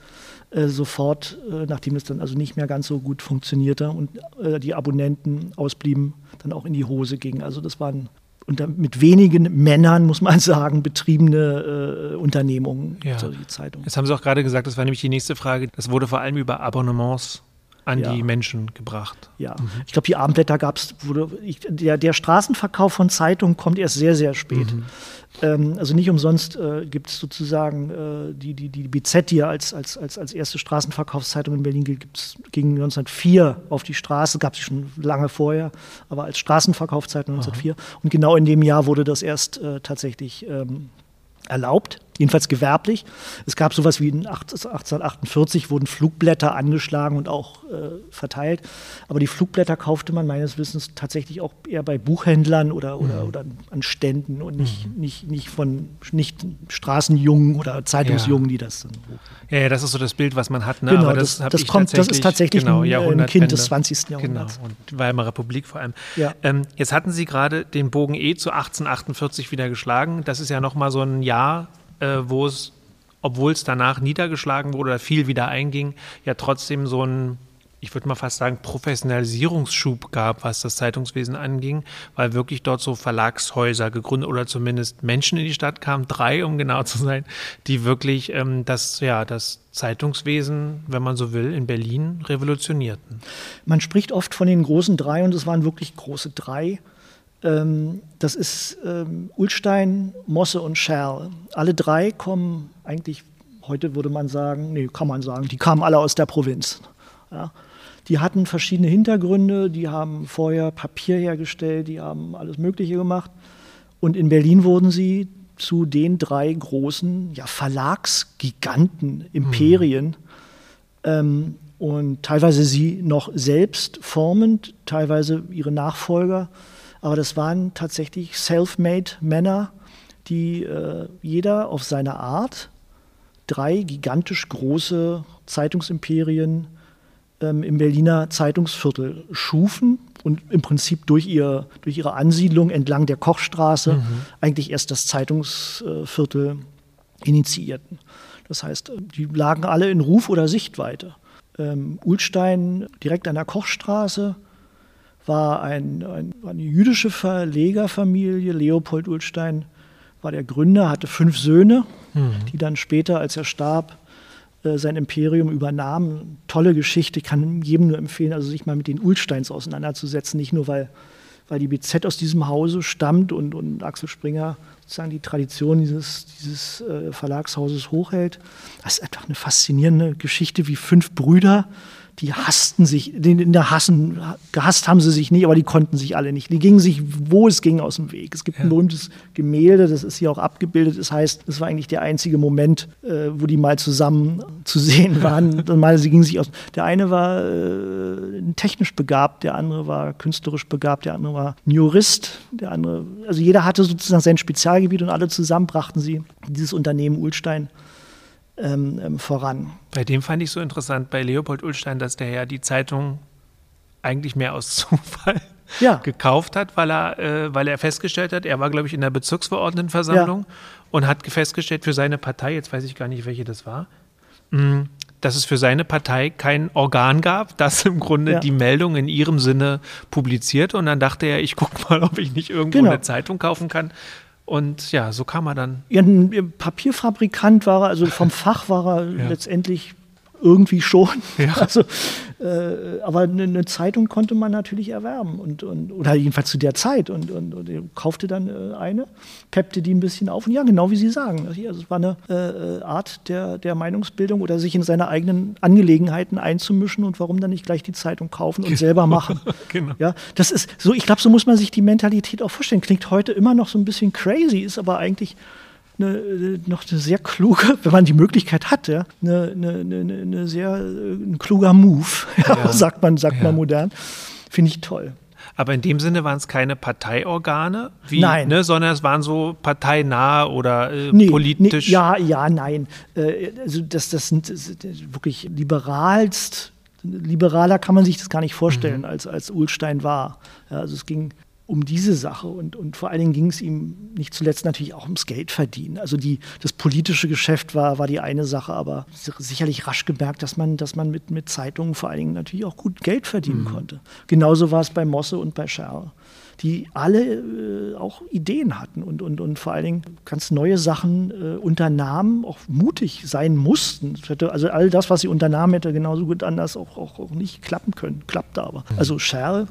äh, sofort, äh, nachdem es dann also nicht mehr ganz so gut funktionierte und äh, die Abonnenten ausblieben, dann auch in die Hose gingen. Also das waren unter, mit wenigen Männern, muss man sagen, betriebene äh, Unternehmungen, ja. solche Zeitungen. Jetzt haben Sie auch gerade gesagt, das war nämlich die nächste Frage. Das wurde vor allem über Abonnements an ja. die Menschen gebracht. Ja, mhm. ich glaube, die Abendblätter gab es, der, der Straßenverkauf von Zeitungen kommt erst sehr, sehr spät. Mhm. Ähm, also nicht umsonst äh, gibt es sozusagen äh, die, die, die BZ, die ja als, als, als, als erste Straßenverkaufszeitung in Berlin gilt, ging 1904 auf die Straße, gab es schon lange vorher, aber als Straßenverkaufszeitung 1904. Aha. Und genau in dem Jahr wurde das erst äh, tatsächlich ähm, erlaubt jedenfalls gewerblich. Es gab sowas wie in 1848 wurden Flugblätter angeschlagen und auch äh, verteilt. Aber die Flugblätter kaufte man meines Wissens tatsächlich auch eher bei Buchhändlern oder, oder, mhm. oder an Ständen und nicht, mhm. nicht, nicht von nicht Straßenjungen oder Zeitungsjungen, ja. die das dann ja, ja, das ist so das Bild, was man hat. Ne? Genau, das, das, kommt, das ist tatsächlich genau, ein, ein, Kind des 20. Jahrhunderts. Genau, und Weimarer Republik vor allem. Ja. Ähm, jetzt hatten Sie gerade den Bogen E zu 1848 wieder geschlagen. Das ist ja nochmal so ein Jahr äh, wo es, obwohl es danach niedergeschlagen wurde oder viel wieder einging, ja trotzdem so ein ich würde mal fast sagen, Professionalisierungsschub gab, was das Zeitungswesen anging, weil wirklich dort so Verlagshäuser gegründet oder zumindest Menschen in die Stadt kamen, drei, um genau zu sein, die wirklich ähm, das, ja, das Zeitungswesen, wenn man so will, in Berlin revolutionierten. Man spricht oft von den großen drei und es waren wirklich große drei. Ähm, das ist ähm, Ulstein, Mosse und Scherl. Alle drei kommen eigentlich, heute würde man sagen, nee, kann man sagen, die kamen alle aus der Provinz. Ja. Die hatten verschiedene Hintergründe, die haben vorher Papier hergestellt, die haben alles Mögliche gemacht. Und in Berlin wurden sie zu den drei großen ja, Verlagsgiganten, Imperien. Mhm. Ähm, und teilweise sie noch selbst formend, teilweise ihre Nachfolger. Aber das waren tatsächlich self-made Männer, die äh, jeder auf seine Art drei gigantisch große Zeitungsimperien ähm, im Berliner Zeitungsviertel schufen und im Prinzip durch, ihr, durch ihre Ansiedlung entlang der Kochstraße mhm. eigentlich erst das Zeitungsviertel initiierten. Das heißt, die lagen alle in Ruf oder Sichtweite. Ähm, Ulstein direkt an der Kochstraße war ein, ein, eine jüdische Verlegerfamilie. Leopold Ulstein war der Gründer, hatte fünf Söhne, mhm. die dann später, als er starb, äh, sein Imperium übernahmen. Tolle Geschichte, ich kann jedem nur empfehlen, also sich mal mit den Ulsteins auseinanderzusetzen, nicht nur weil, weil die BZ aus diesem Hause stammt und, und Axel Springer sozusagen die Tradition dieses, dieses äh, Verlagshauses hochhält. Das ist einfach eine faszinierende Geschichte, wie fünf Brüder die hassten sich, in der Hassen, gehasst haben sie sich nicht, aber die konnten sich alle nicht. Die gingen sich, wo es ging, aus dem Weg. Es gibt ja. ein berühmtes Gemälde, das ist hier auch abgebildet. Das heißt, das war eigentlich der einzige Moment, äh, wo die mal zusammen zu sehen waren. Und mal, sie gingen sich aus. Der eine war äh, technisch begabt, der andere war künstlerisch begabt, der andere war ein Jurist, der andere, also jeder hatte sozusagen sein Spezialgebiet und alle zusammen brachten sie dieses Unternehmen Ulstein ähm, ähm, voran. Bei dem fand ich so interessant, bei Leopold Ulstein, dass der ja die Zeitung eigentlich mehr aus Zufall ja. gekauft hat, weil er, äh, weil er festgestellt hat, er war, glaube ich, in der Bezirksverordnetenversammlung ja. und hat festgestellt für seine Partei, jetzt weiß ich gar nicht, welche das war, mh, mm, dass es für seine Partei kein Organ gab, das im Grunde ja. die Meldung in ihrem Sinne publiziert. Und dann dachte er, ich gucke mal, ob ich nicht irgendwo genau. eine Zeitung kaufen kann, und ja, so kam er dann. Ja, ein Papierfabrikant war er, also vom Fach war er ja. letztendlich irgendwie schon. Ja. Also, äh, aber eine, eine, Zeitung konnte man natürlich erwerben und, und oder jedenfalls zu der Zeit und, und, und er kaufte dann äh, eine, peppte die ein bisschen auf und ja, genau wie Sie sagen. Also, es war eine äh, Art der, der Meinungsbildung oder sich in seine eigenen Angelegenheiten einzumischen und warum dann nicht gleich die Zeitung kaufen und genau. selber machen. genau. Ja, das ist so, ich glaube, so muss man sich die Mentalität auch vorstellen. Klingt heute immer noch so ein bisschen crazy, ist aber eigentlich eine, noch eine sehr kluge, wenn man die Möglichkeit hat, ja, eine, eine, eine, sehr ein kluger Move, ja, sagt man, sagt man modern. Finde ich toll. Aber in dem Sinne waren es keine parteiorgane, wie, nein. Ne, sondern es waren so parteinahe oder äh, nee, politisch. Nee, ja, ja, nein. Äh, also das, das sind das wirklich liberalst, liberaler kann man sich das gar nicht vorstellen, mhm. als, als Ulstein war. Ja, also es ging um diese Sache und, und vor allen Dingen ging es ihm nicht zuletzt natürlich auch ums Geld verdienen. Also die, das politische Geschäft war, war die eine Sache, aber sicherlich rasch gemerkt, dass man, dass man mit, mit Zeitungen vor allen Dingen natürlich auch gut Geld verdienen mhm. konnte. Genauso war es bei Mosse und bei Scherl die alle äh, auch Ideen hatten und, und, und vor allen Dingen ganz neue Sachen äh, unternahmen, auch mutig sein mussten. Also all das, was sie unternahmen, hätte genauso gut anders auch, auch, auch nicht klappen können, klappte aber. Mhm. Also Scherl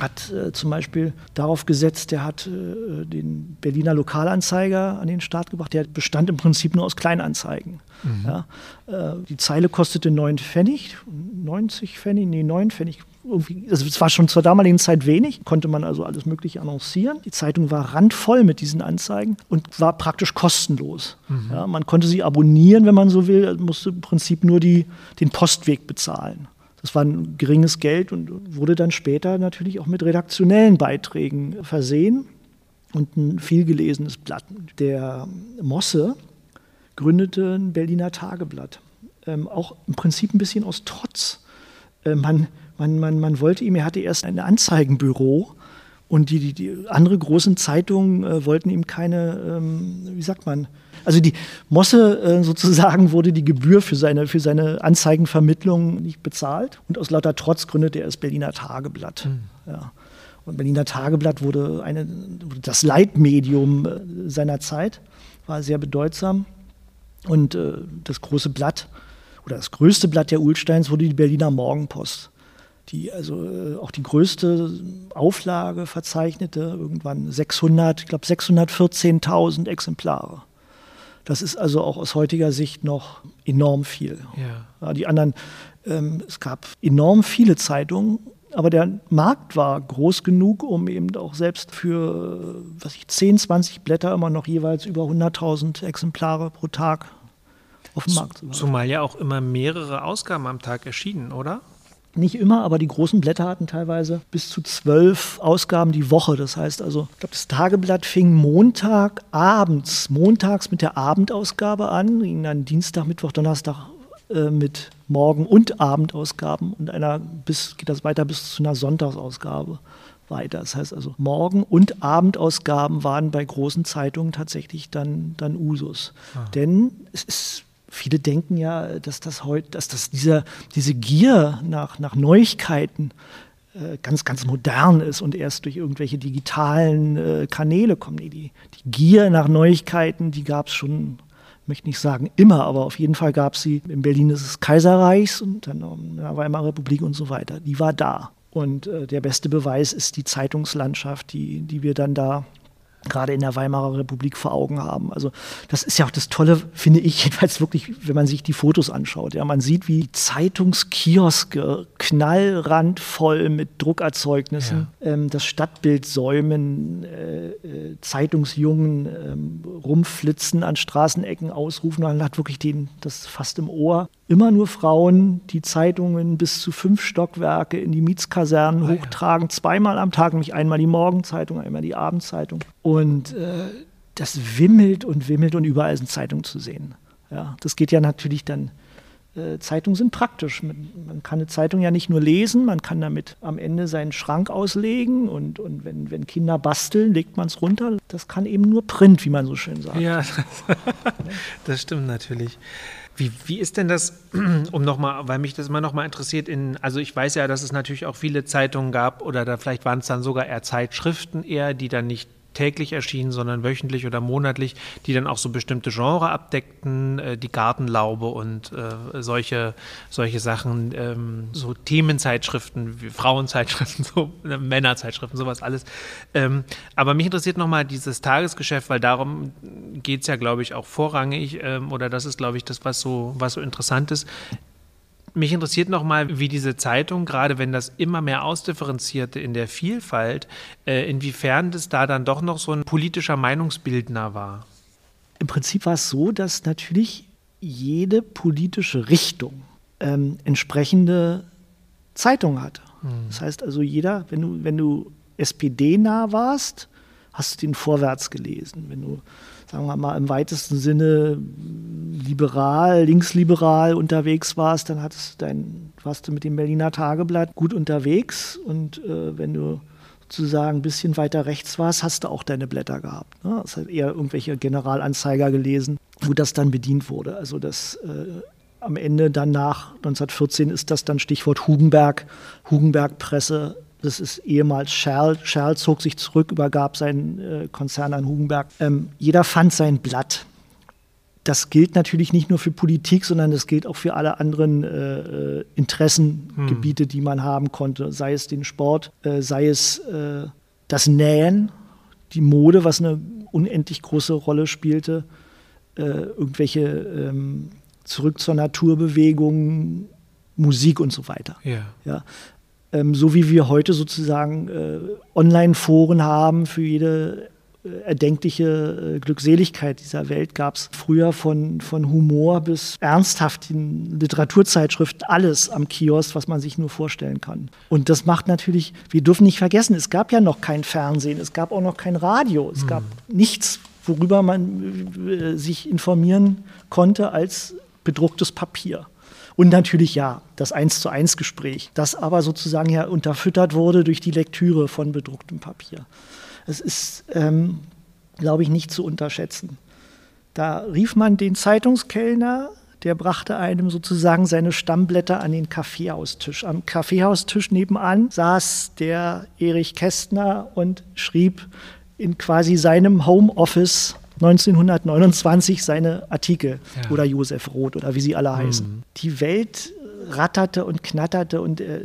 hat äh, zum Beispiel darauf gesetzt, der hat äh, den Berliner Lokalanzeiger an den Start gebracht. Der bestand im Prinzip nur aus Kleinanzeigen. Mhm. Ja, äh, die Zeile kostete 9 Pfennig, 90 Pfennig, nee, 9 Pfennig. Irgendwie, also es war schon zur damaligen Zeit wenig, konnte man also alles Mögliche annoncieren. Die Zeitung war randvoll mit diesen Anzeigen und war praktisch kostenlos. Mhm. Ja, man konnte sie abonnieren, wenn man so will, musste im Prinzip nur die, den Postweg bezahlen. Das war ein geringes Geld und wurde dann später natürlich auch mit redaktionellen Beiträgen versehen und ein vielgelesenes Blatt. Der Mosse gründete ein Berliner Tageblatt, ähm, auch im Prinzip ein bisschen aus Trotz. Äh, man, man, man, man wollte ihm, er hatte erst ein Anzeigenbüro und die, die, die andere großen Zeitungen äh, wollten ihm keine, ähm, wie sagt man, also die Mosse äh, sozusagen wurde die Gebühr für seine, für seine Anzeigenvermittlung nicht bezahlt. Und aus lauter Trotz gründete er das Berliner Tageblatt. Mhm. Ja. Und Berliner Tageblatt wurde eine, das Leitmedium äh, seiner Zeit, war sehr bedeutsam. Und äh, das große Blatt oder das größte Blatt der Ulsteins wurde die Berliner Morgenpost die also äh, auch die größte Auflage verzeichnete, irgendwann 600, ich glaube 614.000 Exemplare. Das ist also auch aus heutiger Sicht noch enorm viel. Ja. die anderen, ähm, es gab enorm viele Zeitungen, aber der Markt war groß genug, um eben auch selbst für was ich, 10, 20 Blätter immer noch jeweils über 100.000 Exemplare pro Tag auf dem Markt zu haben. Zumal ja auch immer mehrere Ausgaben am Tag erschienen, oder? Nicht immer, aber die großen Blätter hatten teilweise bis zu zwölf Ausgaben die Woche. Das heißt also, ich glaube, das Tageblatt fing Montag abends, montags mit der Abendausgabe an, ging dann Dienstag, Mittwoch, Donnerstag äh, mit Morgen- und Abendausgaben und einer bis, geht das weiter bis zu einer Sonntagsausgabe weiter. Das heißt also, Morgen- und Abendausgaben waren bei großen Zeitungen tatsächlich dann, dann Usus. Ah. Denn es ist viele denken ja, dass das heute, dass das dieser, diese Gier nach, nach Neuigkeiten äh, ganz, ganz modern ist und erst durch irgendwelche digitalen äh, Kanäle kommen. Die, die Gier nach Neuigkeiten, die gab es schon, möchte nicht sagen immer, aber auf jeden Fall gab es sie in Berlin des Kaiserreichs und dann in der Weimarer Republik und so weiter. Die war da. Und äh, der beste Beweis ist die Zeitungslandschaft, die, die wir dann da gerade in der Weimarer Republik vor Augen haben. Also das ist ja auch das Tolle, finde ich jedenfalls wirklich, wenn man sich die Fotos anschaut. Ja, man sieht, wie Zeitungskioske knallrandvoll mit Druckerzeugnissen ja. ähm, das Stadtbild säumen, äh, äh, Zeitungsjungen ähm, rumflitzen an Straßenecken, ausrufen. Man hat wirklich den, das fast im Ohr. Immer nur Frauen, die Zeitungen bis zu fünf Stockwerke in die Mietskasernen oh, hochtragen, zweimal am Tag, nämlich einmal die Morgenzeitung, einmal die Abendzeitung. Und äh, das wimmelt und wimmelt und überall sind Zeitungen zu sehen. Ja, das geht ja natürlich dann. Äh, Zeitungen sind praktisch. Man, kann eine Zeitung ja nicht nur lesen, man kann damit am Ende seinen Schrank auslegen und, und wenn, wenn Kinder basteln, legt man es runter. Das kann eben nur Print, wie man so schön sagt. Ja, das stimmt natürlich. Wie, wie ist denn das, um nochmal, weil mich das immer nochmal interessiert, in, also ich weiß ja, dass es natürlich auch viele Zeitungen gab oder da vielleicht waren es dann sogar eher Zeitschriften eher, die dann nicht täglich erschienen, sondern wöchentlich oder monatlich, die dann auch so bestimmte Genre abdeckten, äh, die Gartenlaube und äh, solche, solche Sachen, ähm, so Themenzeitschriften, Frauenzeitschriften, so äh, Männerzeitschriften, sowas alles. Ähm, aber mich interessiert nochmal dieses Tagesgeschäft, weil darum geht es ja, glaube ich, auch vorrangig, ähm, oder das ist, glaube ich, das, was so, was so interessant ist. Mich interessiert nochmal, wie diese Zeitung, gerade wenn das immer mehr ausdifferenzierte in der Vielfalt, äh, inwiefern das da dann doch noch so ein politischer Meinungsbildner war. Im Prinzip war es so, dass natürlich jede politische Richtung ähm, entsprechende Zeitung hatte. Hm. Das heißt also, jeder, wenn du, wenn du SPD-nah warst, hast du den Vorwärts gelesen. Wenn du sagen wir mal, im weitesten Sinne liberal, linksliberal unterwegs warst, dann hattest dein, warst du mit dem Berliner Tageblatt gut unterwegs. Und äh, wenn du sozusagen ein bisschen weiter rechts warst, hast du auch deine Blätter gehabt. Ne? Das hat eher irgendwelche Generalanzeiger gelesen, wo das dann bedient wurde. Also das äh, am Ende dann nach 1914 ist das dann Stichwort Hugenberg, Hugenberg-Presse das ist ehemals Scherl. Scherl zog sich zurück, übergab seinen äh, Konzern an Hugenberg. Ähm, jeder fand sein Blatt. Das gilt natürlich nicht nur für Politik, sondern das gilt auch für alle anderen äh, äh Interessengebiete, hm. die man haben konnte. Sei es den Sport, äh, sei es äh, das Nähen, die Mode, was eine unendlich große Rolle spielte, äh, irgendwelche ähm, zurück zur Naturbewegung, Musik und so weiter. Ja. ja ähm, so wie wir heute sozusagen äh, Online-Foren haben für jede äh, erdenkliche äh, Glückseligkeit dieser Welt gab es früher von, von Humor bis ernsthaften Literaturzeitschriften alles am Kiosk, was man sich nur vorstellen kann. Und das macht natürlich, wir dürfen nicht vergessen, es gab ja noch kein Fernsehen, es gab auch noch kein Radio, es mhm. gab nichts, worüber man äh, sich informieren konnte als bedrucktes Papier. Und natürlich ja, das Eins zu eins Gespräch, das aber sozusagen ja unterfüttert wurde durch die Lektüre von bedrucktem Papier. Es ist, ähm, glaube ich, nicht zu unterschätzen. Da rief man den Zeitungskellner, der brachte einem sozusagen seine Stammblätter an den Kaffeehaustisch. Am Kaffeehaustisch nebenan saß der Erich Kästner und schrieb in quasi seinem Homeoffice 1929 seine Artikel ja. oder Josef Roth oder wie sie alle heißen. Mhm. Die Welt ratterte und knatterte und äh,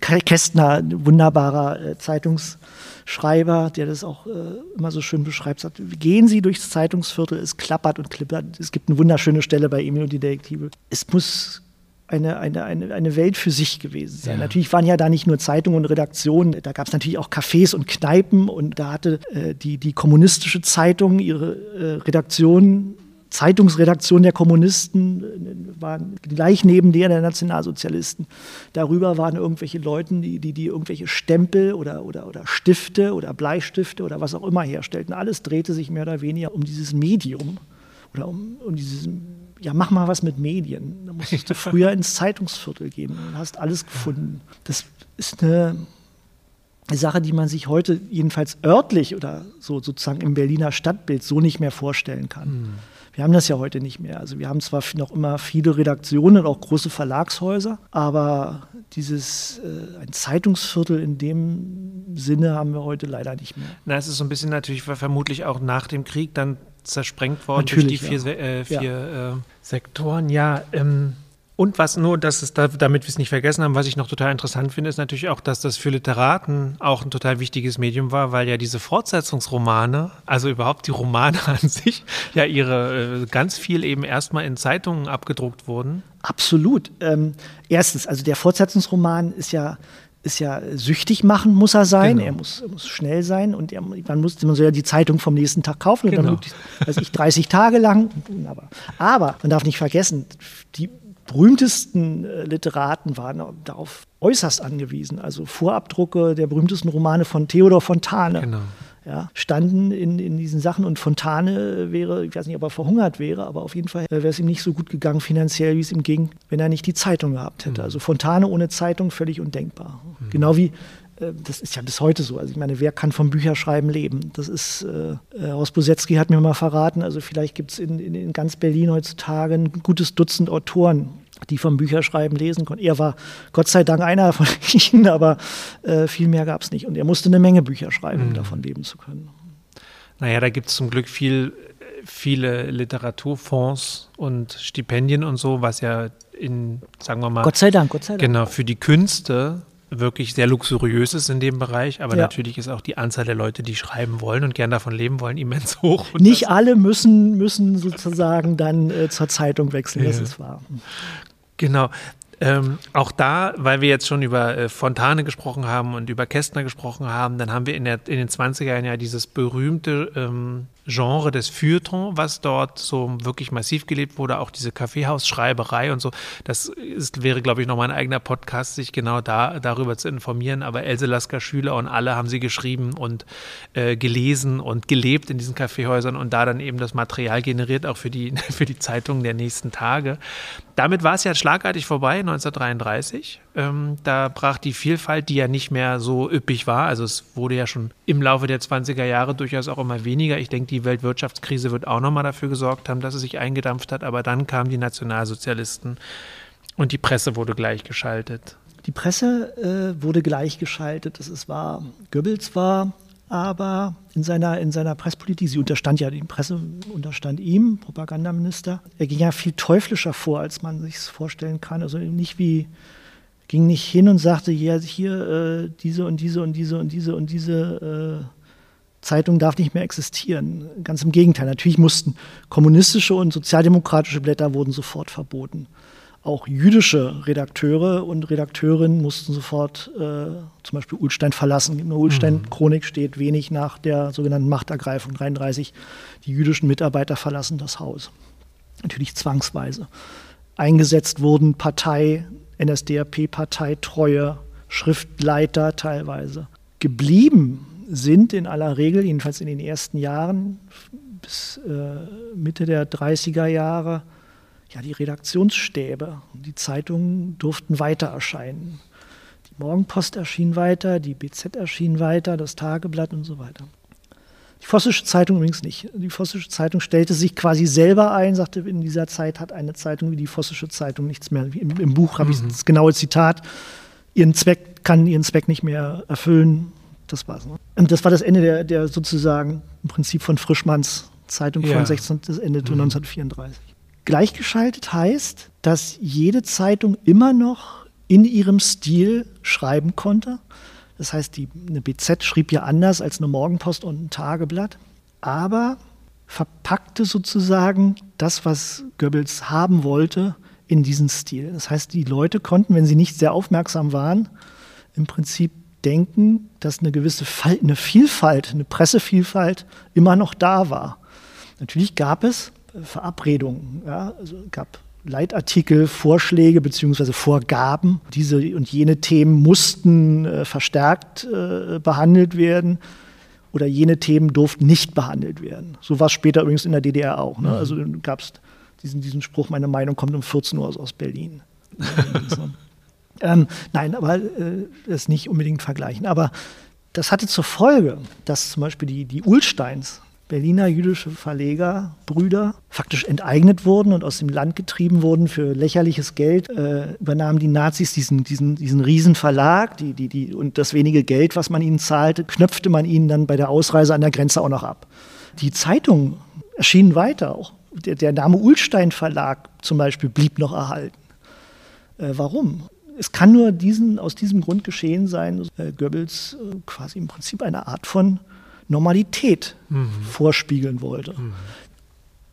Kästner, wunderbarer äh, Zeitungsschreiber, der das auch äh, immer so schön beschreibt, sagt, gehen Sie durchs Zeitungsviertel, es klappert und klippert. Es gibt eine wunderschöne Stelle bei Emil und die Detektive. Es muss eine, eine, eine, eine Welt für sich gewesen sein. Ja. Natürlich waren ja da nicht nur Zeitungen und Redaktionen, da gab es natürlich auch Cafés und Kneipen und da hatte äh, die, die kommunistische Zeitung ihre äh, Redaktion, Zeitungsredaktion der Kommunisten äh, waren gleich neben der der Nationalsozialisten. Darüber waren irgendwelche Leute, die, die, die irgendwelche Stempel oder, oder, oder Stifte oder Bleistifte oder was auch immer herstellten. Alles drehte sich mehr oder weniger um dieses Medium oder um, um dieses ja, mach mal was mit Medien. Da musstest du früher ins Zeitungsviertel gehen und hast alles gefunden. Das ist eine Sache, die man sich heute jedenfalls örtlich oder so sozusagen im Berliner Stadtbild so nicht mehr vorstellen kann. Mhm. Wir haben das ja heute nicht mehr. Also wir haben zwar noch immer viele Redaktionen und auch große Verlagshäuser, aber dieses äh, ein Zeitungsviertel in dem Sinne haben wir heute leider nicht mehr. Na, es ist so ein bisschen natürlich vermutlich auch nach dem Krieg dann zersprengt worden natürlich, durch die vier, ja. äh, vier ja. äh, Sektoren. Ja, ähm, und was nur, dass es da, damit wir es nicht vergessen haben, was ich noch total interessant finde, ist natürlich auch, dass das für Literaten auch ein total wichtiges Medium war, weil ja diese Fortsetzungsromane, also überhaupt die Romane an sich, ja ihre äh, ganz viel eben erstmal in Zeitungen abgedruckt wurden. Absolut. Ähm, erstens, also der Fortsetzungsroman ist ja ist ja süchtig machen muss er sein, genau. er, muss, er muss schnell sein und er, man, muss, man soll ja die Zeitung vom nächsten Tag kaufen genau. und dann, weiß ich, 30 Tage lang. Aber, aber man darf nicht vergessen, die berühmtesten äh, Literaten waren darauf äußerst angewiesen. Also Vorabdrucke der berühmtesten Romane von Theodor Fontane. Genau. Ja, standen in, in diesen Sachen und Fontane wäre, ich weiß nicht, ob er verhungert wäre, aber auf jeden Fall äh, wäre es ihm nicht so gut gegangen finanziell, wie es ihm ging, wenn er nicht die Zeitung gehabt hätte. Mhm. Also Fontane ohne Zeitung völlig undenkbar. Mhm. Genau wie äh, das ist ja bis heute so. Also ich meine, wer kann vom Bücherschreiben leben? Das ist, äh, Horst Bosetzky hat mir mal verraten, also vielleicht gibt es in, in, in, ganz Berlin heutzutage ein gutes Dutzend Autoren, die vom Bücherschreiben lesen konnten. Er war Gott sei Dank einer von ihnen, aber äh, viel mehr gab es nicht. Und er musste eine Menge Bücher schreiben, um mhm. davon leben zu können. Naja, da gibt es zum Glück viel, viele Literaturfonds und Stipendien und so, was ja in, sagen wir mal, Gott sei Dank, Gott sei Dank. Genau, für die Künste wirklich sehr luxuriös ist in dem Bereich, aber ja. natürlich ist auch die Anzahl der Leute, die schreiben wollen und gern davon leben wollen, immens hoch. Nicht alle müssen, müssen sozusagen dann äh, zur Zeitung wechseln, ja. das ist wahr. Genau. Ähm, auch da, weil wir jetzt schon über äh, Fontane gesprochen haben und über Kästner gesprochen haben, dann haben wir in, der, in den 20er Jahren ja dieses berühmte ähm, Genre des Feuilleton, was dort so wirklich massiv gelebt wurde, auch diese Kaffeehausschreiberei und so. Das ist, wäre, glaube ich, nochmal ein eigener Podcast, sich genau da, darüber zu informieren. Aber Else Lasker Schüler und alle haben sie geschrieben und äh, gelesen und gelebt in diesen Kaffeehäusern und da dann eben das Material generiert, auch für die, für die Zeitungen der nächsten Tage. Damit war es ja schlagartig vorbei, 1933. Ähm, da brach die Vielfalt, die ja nicht mehr so üppig war. Also es wurde ja schon im Laufe der 20er Jahre durchaus auch immer weniger. Ich denke, die Weltwirtschaftskrise wird auch nochmal dafür gesorgt haben, dass es sich eingedampft hat. Aber dann kamen die Nationalsozialisten und die Presse wurde gleichgeschaltet. Die Presse äh, wurde gleichgeschaltet. Das ist wahr. Goebbels war aber in seiner, in seiner Presspolitik, sie unterstand ja, die Presse unterstand ihm, Propagandaminister, er ging ja viel teuflischer vor, als man sich vorstellen kann. Also nicht wie, ging nicht hin und sagte, ja, hier äh, diese und diese und diese und diese und diese äh, Zeitung darf nicht mehr existieren. Ganz im Gegenteil, natürlich mussten kommunistische und sozialdemokratische Blätter wurden sofort verboten auch jüdische Redakteure und Redakteurinnen mussten sofort äh, zum Beispiel Ulstein verlassen. In der Ulstein-Chronik steht wenig nach der sogenannten Machtergreifung 33. Die jüdischen Mitarbeiter verlassen das Haus. Natürlich zwangsweise. Eingesetzt wurden Partei, NSDAP-Partei, Treue, Schriftleiter teilweise. Geblieben sind in aller Regel, jedenfalls in den ersten Jahren bis äh, Mitte der 30er Jahre, ja, die Redaktionsstäbe. Die Zeitungen durften weiter erscheinen. Die Morgenpost erschien weiter, die BZ erschien weiter, das Tageblatt und so weiter. Die Vossische Zeitung übrigens nicht. Die Vossische Zeitung stellte sich quasi selber ein, sagte, in dieser Zeit hat eine Zeitung wie die Vossische Zeitung nichts mehr. Im, im Buch habe ich mhm. das genaue Zitat. Ihren Zweck kann ihren Zweck nicht mehr erfüllen. Das war's. Ne? Und das war das Ende der, der sozusagen im Prinzip von Frischmanns Zeitung ja. von 16, das endete mhm. 1934. Gleichgeschaltet heißt, dass jede Zeitung immer noch in ihrem Stil schreiben konnte. Das heißt, die, eine BZ schrieb ja anders als eine Morgenpost und ein Tageblatt, aber verpackte sozusagen das, was Goebbels haben wollte, in diesen Stil. Das heißt, die Leute konnten, wenn sie nicht sehr aufmerksam waren, im Prinzip denken, dass eine gewisse Falt, eine Vielfalt, eine Pressevielfalt immer noch da war. Natürlich gab es Verabredungen. Ja? Also gab Leitartikel, Vorschläge bzw. Vorgaben. Diese und jene Themen mussten äh, verstärkt äh, behandelt werden oder jene Themen durften nicht behandelt werden. So war es später übrigens in der DDR auch. Ne? Mhm. Also gab es diesen, diesen Spruch, meine Meinung kommt um 14 Uhr aus Berlin. ähm, nein, aber äh, das nicht unbedingt vergleichen. Aber das hatte zur Folge, dass zum Beispiel die, die Ulsteins Berliner jüdische Verleger, Brüder, faktisch enteignet wurden und aus dem Land getrieben wurden für lächerliches Geld, äh, übernahmen die Nazis diesen, diesen, diesen Riesenverlag die, die, die, und das wenige Geld, was man ihnen zahlte, knöpfte man ihnen dann bei der Ausreise an der Grenze auch noch ab. Die Zeitungen erschienen weiter auch. Der, der Name Ulstein Verlag zum Beispiel blieb noch erhalten. Äh, warum? Es kann nur diesen, aus diesem Grund geschehen sein, äh, Goebbels äh, quasi im Prinzip eine Art von Normalität mhm. vorspiegeln wollte. Mhm.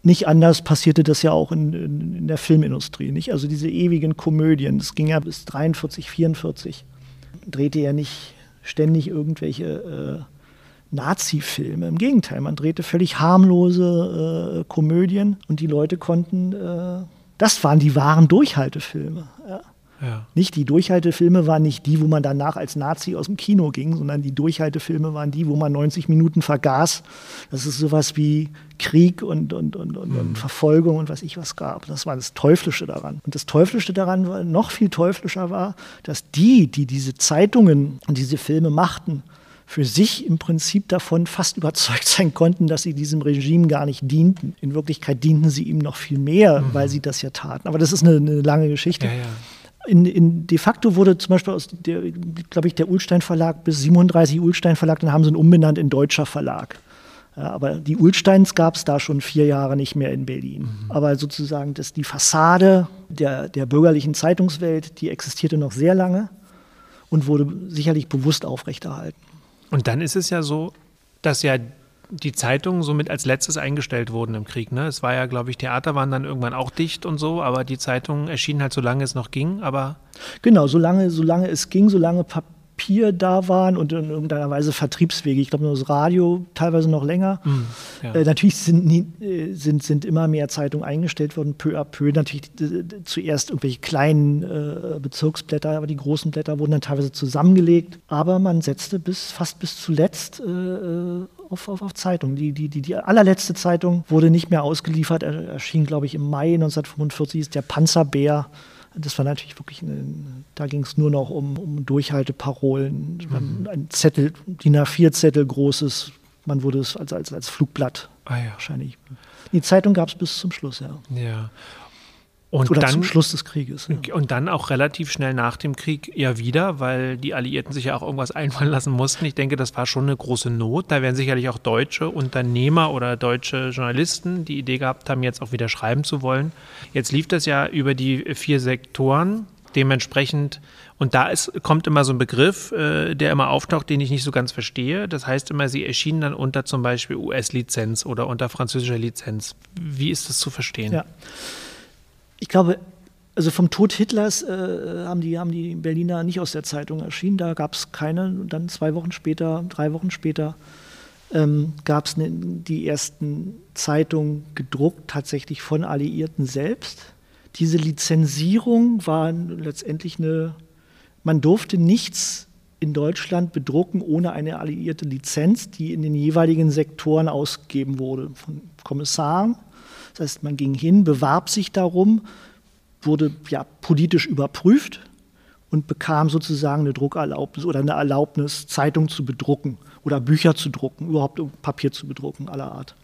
Nicht anders passierte das ja auch in, in, in, der Filmindustrie. Nicht? Also diese ewigen Komödien, das ging ja bis 43, 44, drehte er nicht ständig irgendwelche äh, Nazi-Filme. Im Gegenteil, man drehte völlig harmlose äh, Komödien und die Leute konnten, äh, das waren die wahren Durchhaltefilme. Ja. Ja. Nicht die Durchhaltefilme waren nicht die, wo man danach als Nazi aus dem Kino ging, sondern die Durchhaltefilme waren die, wo man 90 Minuten vergaß, dass es sowas wie Krieg und, und, und, und, mhm. und Verfolgung und was ich was gab. Das war das Teuflische daran. Und das Teuflische daran, war, noch viel teuflischer war, dass die, die diese Zeitungen und diese Filme machten, für sich im Prinzip davon fast überzeugt sein konnten, dass sie diesem Regime gar nicht dienten. In Wirklichkeit dienten sie ihm noch viel mehr, mhm. weil sie das ja taten. Aber das ist eine, eine lange Geschichte. Ja, ja. In, in, de facto wurde zum Beispiel aus der, glaube ich, der Ulstein Verlag bis 37 Ulstein Verlag, dann haben sie ihn umbenannt in Deutscher Verlag. Ja, aber die Ulsteins gab es da schon vier Jahre nicht mehr in Berlin. Mhm. Aber sozusagen dass die Fassade der, der bürgerlichen Zeitungswelt, die existierte noch sehr lange und wurde sicherlich bewusst aufrechterhalten. Und dann ist es ja so, dass ja die Zeitungen somit als letztes eingestellt wurden im Krieg. Ne? Es war ja, glaube ich, Theater waren dann irgendwann auch dicht und so, aber die Zeitungen erschienen halt, solange es noch ging. Aber genau, solange, solange es ging, solange Papier Papier da waren und in irgendeiner Weise Vertriebswege. Ich glaube, nur das Radio teilweise noch länger. Mm, ja. äh, natürlich sind, nie, äh, sind, sind immer mehr Zeitungen eingestellt worden, peu à peu. Natürlich äh, zuerst irgendwelche kleinen äh, Bezirksblätter, aber die großen Blätter wurden dann teilweise zusammengelegt. Aber man setzte bis fast bis zuletzt äh, äh, auf, auf, auf Zeitungen. Die, die, die, die allerletzte Zeitung wurde nicht mehr ausgeliefert, er, erschien, glaube ich, im Mai 1945, ist der Panzerbär das war natürlich wirklich, eine, da ging es nur noch um, um Durchhalteparolen. Mhm. Ein Zettel, DIN A4-Zettel großes, man wurde es als, als, als Flugblatt ah, ja. wahrscheinlich. Die Zeitung gab es bis zum Schluss, ja. Ja. Und Oder dann, zum Schluss des Krieges. Ja. Und dann auch relativ schnell nach dem Krieg ja wieder, weil die Alliierten sich ja auch irgendwas einfallen lassen mussten. Ich denke, das war schon eine große Not. Da werden sicherlich auch deutsche Unternehmer oder deutsche Journalisten die Idee gehabt haben, jetzt auch wieder schreiben zu wollen. Jetzt lief das ja über die vier Sektoren. Dementsprechend, und da ist, kommt immer so ein Begriff, äh, der immer auftaucht, den ich nicht so ganz verstehe. Das heißt immer, sie erschienen dann unter zum Beispiel US-Lizenz oder unter französischer Lizenz. Wie ist das zu verstehen? Ja ich glaube, also vom Tod Hitlers äh, haben, die, haben die Berliner nicht aus der Zeitung erschienen. Da gab es keine. Und dann zwei Wochen später, drei Wochen später, ähm, gab es ne, die ersten Zeitungen gedruckt, tatsächlich von Alliierten selbst. Diese Lizenzierung war letztendlich eine, man durfte nichts in Deutschland bedrucken ohne eine alliierte Lizenz, die in den jeweiligen Sektoren ausgegeben wurde von Kommissaren das heißt, man ging hin, bewarb sich darum, wurde ja politisch überprüft und bekam sozusagen eine Druckerlaubnis oder eine Erlaubnis, Zeitung zu bedrucken oder Bücher zu drucken, überhaupt Papier zu bedrucken aller Art.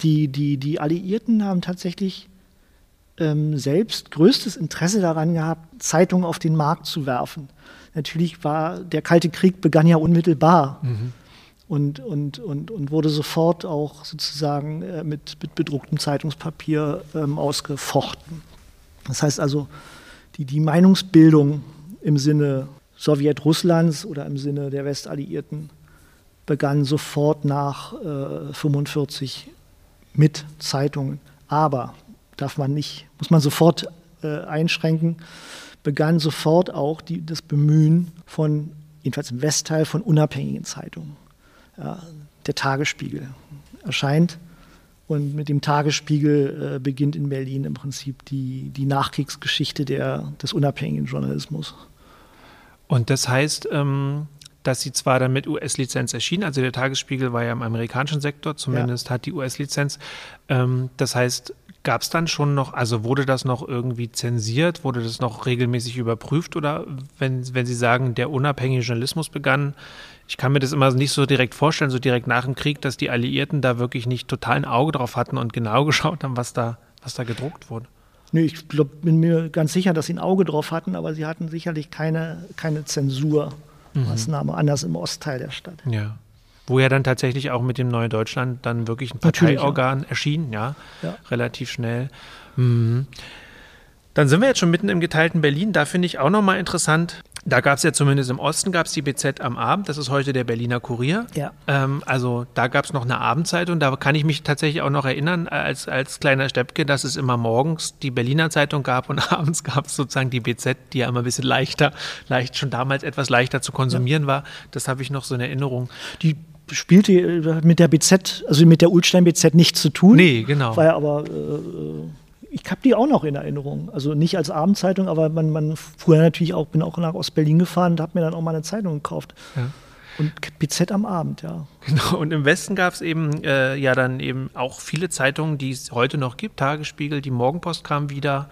Die, die, die Alliierten haben tatsächlich ähm, selbst größtes Interesse daran gehabt, Zeitungen auf den Markt zu werfen. Natürlich war der Kalte Krieg begann ja unmittelbar. Mhm und, und, und, und wurde sofort auch sozusagen äh, mit, mit bedrucktem Zeitungspapier ähm, ausgefochten. Das heißt also, die, die Meinungsbildung im Sinne Sowjetrusslands oder im Sinne der Westalliierten begann sofort nach 1945 äh, mit Zeitungen. Aber darf man nicht, muss man sofort äh, einschränken, begann sofort auch die, das Bemühen von, jedenfalls im Westteil, von unabhängigen Zeitungen der Tagesspiegel erscheint. Und mit dem Tagesspiegel äh, beginnt in Berlin im Prinzip die, die Nachkriegsgeschichte der, des unabhängigen Journalismus. Und das heißt, ähm, dass sie zwar dann mit US-Lizenz erschienen, also der Tagesspiegel war ja im amerikanischen Sektor, zumindest ja. hat die US-Lizenz. Ähm, das heißt, Gab es dann schon noch, also wurde das noch irgendwie zensiert, wurde das noch regelmäßig überprüft oder wenn, wenn Sie sagen, der unabhängige Journalismus begann, ich kann mir das immer nicht so direkt vorstellen, so direkt nach dem Krieg, dass die Alliierten da wirklich nicht total ein Auge drauf hatten und genau geschaut haben, was da, was da gedruckt wurde. Nee, ich glaub, bin mir ganz sicher, dass sie ein Auge drauf hatten, aber sie hatten sicherlich keine, keine Zensurmaßnahme, mhm. anders im Ostteil der Stadt. Ja. Wo ja dann tatsächlich auch mit dem Neue Deutschland dann wirklich ein Parteiorgan ja. erschien, ja, ja, relativ schnell. Mhm. Dann sind wir jetzt schon mitten im geteilten Berlin. Da finde ich auch nochmal interessant. Da gab es ja zumindest im Osten gab es die BZ am Abend. Das ist heute der Berliner Kurier. Ja. Ähm, also da gab es noch eine Abendzeitung. Da kann ich mich tatsächlich auch noch erinnern als, als kleiner Steppke, dass es immer morgens die Berliner Zeitung gab und abends gab es sozusagen die BZ, die ja immer ein bisschen leichter, leicht schon damals etwas leichter zu konsumieren ja. war. Das habe ich noch so in Erinnerung. Die spielte äh, mit der BZ, also mit der Ulstein BZ nichts zu tun. Nee, genau. War ja aber äh, ich habe die auch noch in Erinnerung. Also nicht als Abendzeitung, aber man, man früher natürlich auch, bin auch nach Ostberlin gefahren und habe mir dann auch mal eine Zeitung gekauft. Ja. Und BZ am Abend, ja. Genau, und im Westen gab es eben äh, ja dann eben auch viele Zeitungen, die es heute noch gibt. Tagesspiegel, die Morgenpost kam wieder,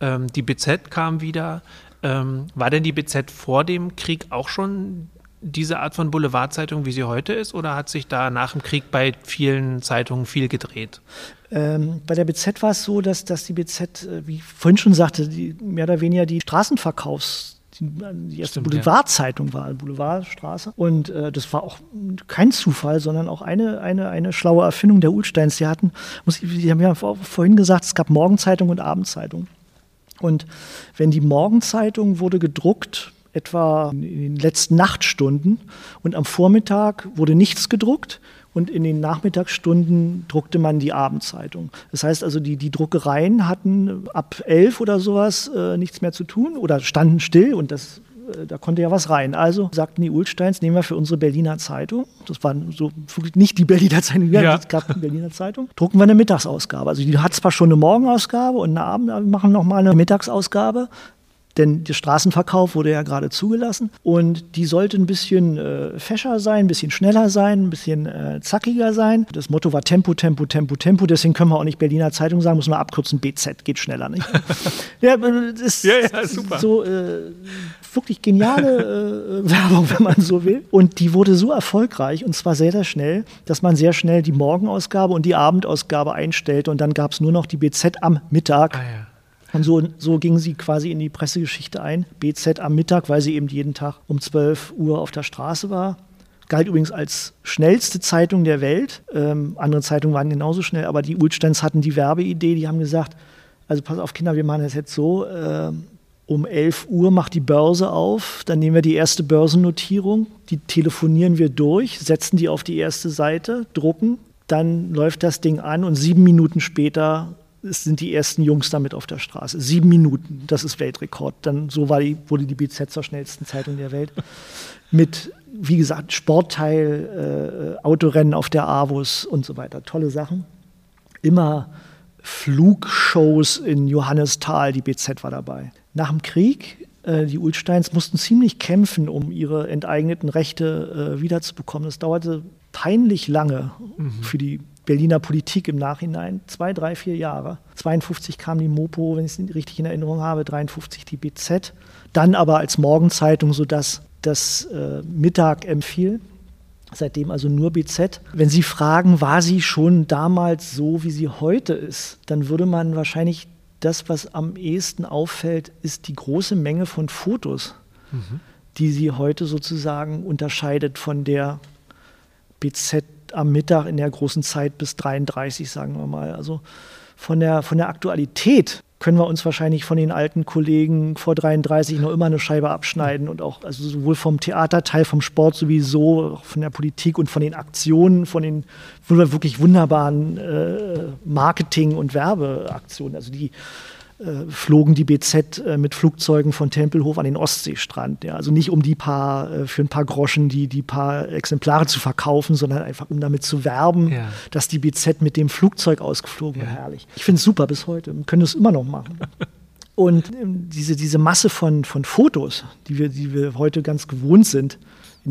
ähm, die BZ kam wieder. Ähm, war denn die BZ vor dem Krieg auch schon diese Art von Boulevardzeitung, wie sie heute ist, oder hat sich da nach dem Krieg bei vielen Zeitungen viel gedreht? Ähm, bei der BZ war es so, dass, dass die BZ, äh, wie ich vorhin schon sagte, die, mehr oder weniger die Straßenverkaufs- die erste Boulevardzeitung war, Boulevardstraße. Und äh, das war auch kein Zufall, sondern auch eine, eine, eine schlaue Erfindung der Ulsteins. Sie hatten, muss ich, die haben ja vorhin gesagt, es gab Morgenzeitung und Abendzeitung. Und wenn die Morgenzeitung wurde gedruckt, etwa in den letzten Nachtstunden und am Vormittag wurde nichts gedruckt und in den Nachmittagsstunden druckte man die Abendzeitung. Das heißt also, die, die Druckereien hatten ab elf oder sowas äh, nichts mehr zu tun oder standen still und das äh, da konnte ja was rein. Also sagten die Ulsteins, nehmen wir für unsere Berliner Zeitung, das war so nicht die Berliner Zeitung, ja. es gab die Berliner Zeitung, drucken wir eine Mittagsausgabe. Also die hat zwar schon eine Morgenausgabe und eine Abend, wir machen nochmal eine Mittagsausgabe, denn der Straßenverkauf wurde ja gerade zugelassen und die sollte ein bisschen äh, fescher sein, ein bisschen schneller sein, ein bisschen äh, zackiger sein. Das Motto war Tempo, Tempo, Tempo, Tempo. Deswegen können wir auch nicht Berliner Zeitung sagen, muss man abkürzen, BZ, geht schneller. Nicht? ja, das ist ja, ja, super. so äh, wirklich geniale äh, Werbung, wenn man so will. Und die wurde so erfolgreich und zwar sehr, sehr schnell, dass man sehr schnell die Morgenausgabe und die Abendausgabe einstellte und dann gab es nur noch die BZ am Mittag. Ah, ja. Und so, so ging sie quasi in die Pressegeschichte ein. BZ am Mittag, weil sie eben jeden Tag um 12 Uhr auf der Straße war. Galt übrigens als schnellste Zeitung der Welt. Ähm, andere Zeitungen waren genauso schnell, aber die Ulsteins hatten die Werbeidee. Die haben gesagt: Also, pass auf, Kinder, wir machen das jetzt so. Äh, um 11 Uhr macht die Börse auf, dann nehmen wir die erste Börsennotierung, die telefonieren wir durch, setzen die auf die erste Seite, drucken, dann läuft das Ding an und sieben Minuten später sind die ersten Jungs damit auf der Straße. Sieben Minuten, das ist Weltrekord. Dann so war die, wurde die BZ zur schnellsten Zeitung der Welt. Mit, wie gesagt, Sportteil, äh, Autorennen auf der Avus und so weiter. Tolle Sachen. Immer Flugshows in Johannisthal, die BZ war dabei. Nach dem Krieg, äh, die Ulsteins mussten ziemlich kämpfen, um ihre enteigneten Rechte äh, wiederzubekommen. Das dauerte peinlich lange mhm. für die Berliner Politik im Nachhinein. Zwei, drei, vier Jahre. 52 kam die Mopo, wenn ich es richtig in Erinnerung habe, 53 die BZ. Dann aber als Morgenzeitung, sodass das äh, Mittag empfiel. Seitdem also nur BZ. Wenn Sie fragen, war sie schon damals so, wie sie heute ist, dann würde man wahrscheinlich das, was am ehesten auffällt, ist die große Menge von Fotos, mhm. die sie heute sozusagen unterscheidet von der BZ am Mittag in der großen Zeit bis 33, sagen wir mal. Also von der, von der Aktualität können wir uns wahrscheinlich von den alten Kollegen vor 33 noch immer eine Scheibe abschneiden und auch also sowohl vom Theaterteil, vom Sport sowieso, von der Politik und von den Aktionen, von den wirklich wunderbaren äh, Marketing- und Werbeaktionen. Also die äh, flogen die BZ äh, mit Flugzeugen von Tempelhof an den Ostseestrand. Ja. Also nicht um die paar, äh, für ein paar Groschen die, die paar Exemplare zu verkaufen, sondern einfach um damit zu werben, ja. dass die BZ mit dem Flugzeug ausgeflogen ja. war. Herrlich. Ich finde es super bis heute. Wir können es immer noch machen. Und ähm, diese, diese Masse von, von Fotos, die wir, die wir heute ganz gewohnt sind,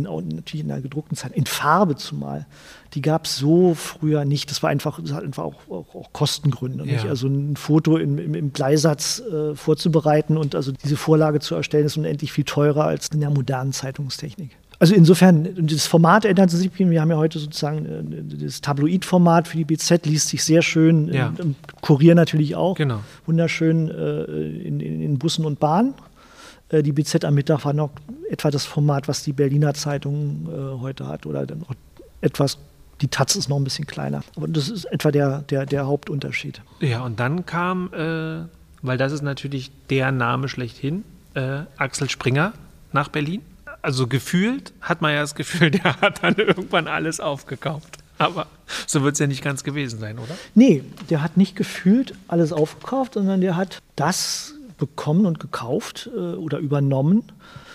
in, natürlich in der gedruckten Zeit, in Farbe zumal, die gab es so früher nicht. Das war einfach, das hat einfach auch, auch, auch Kostengründe. Ja. Also ein Foto im, im, im Bleisatz äh, vorzubereiten und also diese Vorlage zu erstellen, ist unendlich viel teurer als in der modernen Zeitungstechnik. Also insofern, das Format ändert sich. Wir haben ja heute sozusagen äh, das Tabloid-Format für die BZ, liest sich sehr schön. Ja. Im Kurier natürlich auch. Genau. Wunderschön äh, in, in, in, Bussen und Bahnen. Äh, die BZ am Mittag war noch etwa das Format, was die Berliner Zeitung äh, heute hat. Oder dann etwas, die Taz ist noch ein bisschen kleiner. Aber das ist etwa der, der, der Hauptunterschied. Ja, und dann kam, äh, weil das ist natürlich der Name schlechthin, äh, Axel Springer nach Berlin also gefühlt hat man ja das Gefühl, der hat dann irgendwann alles aufgekauft. Aber so wird es ja nicht ganz gewesen sein, oder? Nee, der hat nicht gefühlt alles aufgekauft, sondern der hat das bekommen und gekauft äh, oder übernommen,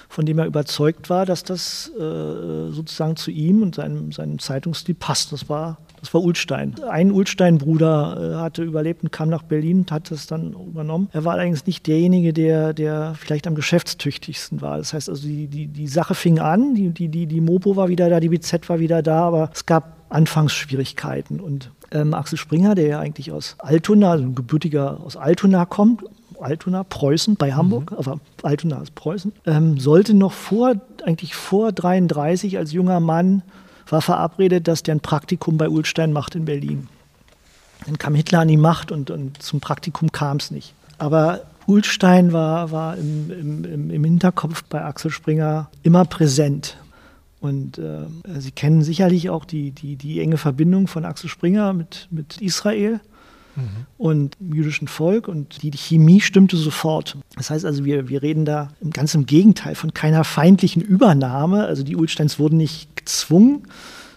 von dem er überzeugt war, dass das äh, sozusagen zu ihm und seinem, seinem Zeitungsstil passt. Das war das war Ulstein. Ein Ulstein-Bruder äh, hatte überlebt und kam nach Berlin und hat das dann übernommen. Er war allerdings nicht derjenige, der, der vielleicht am geschäftstüchtigsten war. Das heißt also, die, die, die Sache fing an, die, die, die, die Mopo war wieder da, die BZ war wieder da, aber es gab Anfangsschwierigkeiten. Und ähm, Axel Springer, der ja eigentlich aus Altona, also ein gebürtiger aus Altona kommt, Altona, Preußen bei Hamburg, mhm. aber Altona ist Preußen, ähm, sollte noch vor, eigentlich vor 33 als junger Mann war verabredet, dass der ein Praktikum bei Ulstein macht in Berlin. Dann kam Hitler an die Macht und, und zum Praktikum kam es nicht. Aber Ulstein war, war im, im, im, Hinterkopf bei Axel Springer immer präsent. Und äh, Sie kennen sicherlich auch die, die, die enge Verbindung von Axel Springer mit, mit Israel mhm. und dem jüdischen Volk und die Chemie stimmte sofort. Das heißt also, wir, wir reden da ganz im Gegenteil von keiner feindlichen Übernahme. Also die Ulsteins wurden nicht gezwungen,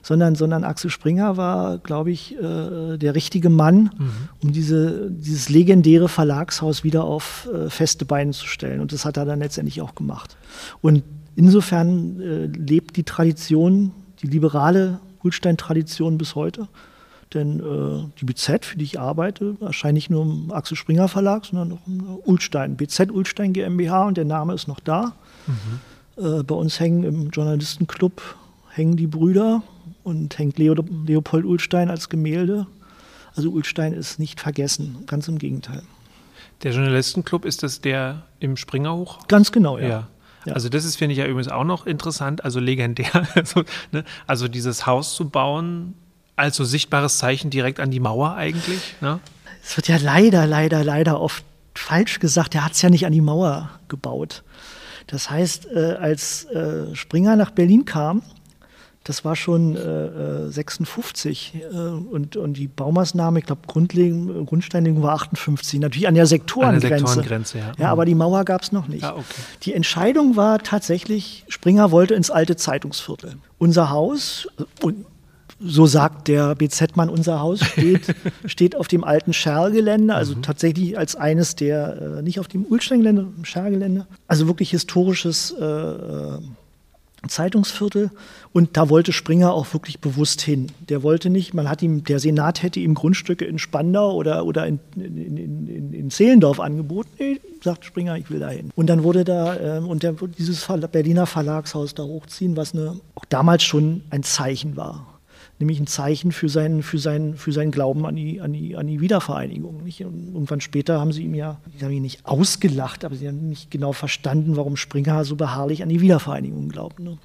sondern, sondern Axel Springer war, glaube ich, äh, der richtige Mann, mhm. um diese, dieses legendäre Verlagshaus wieder auf äh, feste Beine zu stellen. Und das hat er dann letztendlich auch gemacht. Und insofern äh, lebt die Tradition, die liberale Ulstein-Tradition bis heute. Denn äh, die BZ, für die ich arbeite, erscheint nicht nur im Axel Springer Verlag, sondern auch im Ulstein. BZ Ulstein GmbH und der Name ist noch da. Mhm. Äh, bei uns hängen im Journalistenclub hängen die Brüder und hängt Leo, Leopold Ulstein als Gemälde. Also Ulstein ist nicht vergessen, ganz im Gegenteil. Der Journalistenclub, ist das der im Springerhoch? Ganz genau, ja. ja. Ja. Also das ist, finde ich ja übrigens auch noch interessant, also legendär. Also, ne? also dieses Haus zu bauen, als so sichtbares Zeichen direkt an die Mauer eigentlich. Ne? Es wird ja leider, leider, leider oft falsch gesagt, er hat es ja nicht an die Mauer gebaut. Das heißt, äh, als äh, Springer nach Berlin kam, das war schon äh, 56 äh, und, und die Baumaßnahme, ich glaube, Grundsteinlegung war 58, natürlich an der Sektorengrenze. An der Sektorengrenze ja. ja. aber die Mauer gab es noch nicht. Ah, okay. Die Entscheidung war tatsächlich, Springer wollte ins alte Zeitungsviertel. Unser Haus, und so sagt der BZ-Mann, unser Haus steht, steht auf dem alten Schergelände, also mhm. tatsächlich als eines der, äh, nicht auf dem Ulsteingelände, im Schergelände, also wirklich historisches äh, äh, Zeitungsviertel. Und da wollte Springer auch wirklich bewusst hin. Der wollte nicht, man hat ihm, der Senat hätte ihm Grundstücke in Spandau oder, oder in, in, in, in Zehlendorf angeboten. Nee, sagt Springer, ich will da hin. Und dann wurde da, äh, und der, dieses Berliner Verlagshaus da hochziehen, was eine, auch damals schon ein Zeichen war nämlich ein Zeichen für seinen, für seinen, für seinen Glauben an die, an die, an die Wiedervereinigung. Nicht? Und irgendwann später haben sie ihm ja, die haben ihn nicht ausgelacht, aber sie haben nicht genau verstanden, warum Springer so beharrlich an die Wiedervereinigung glaubt. Ne?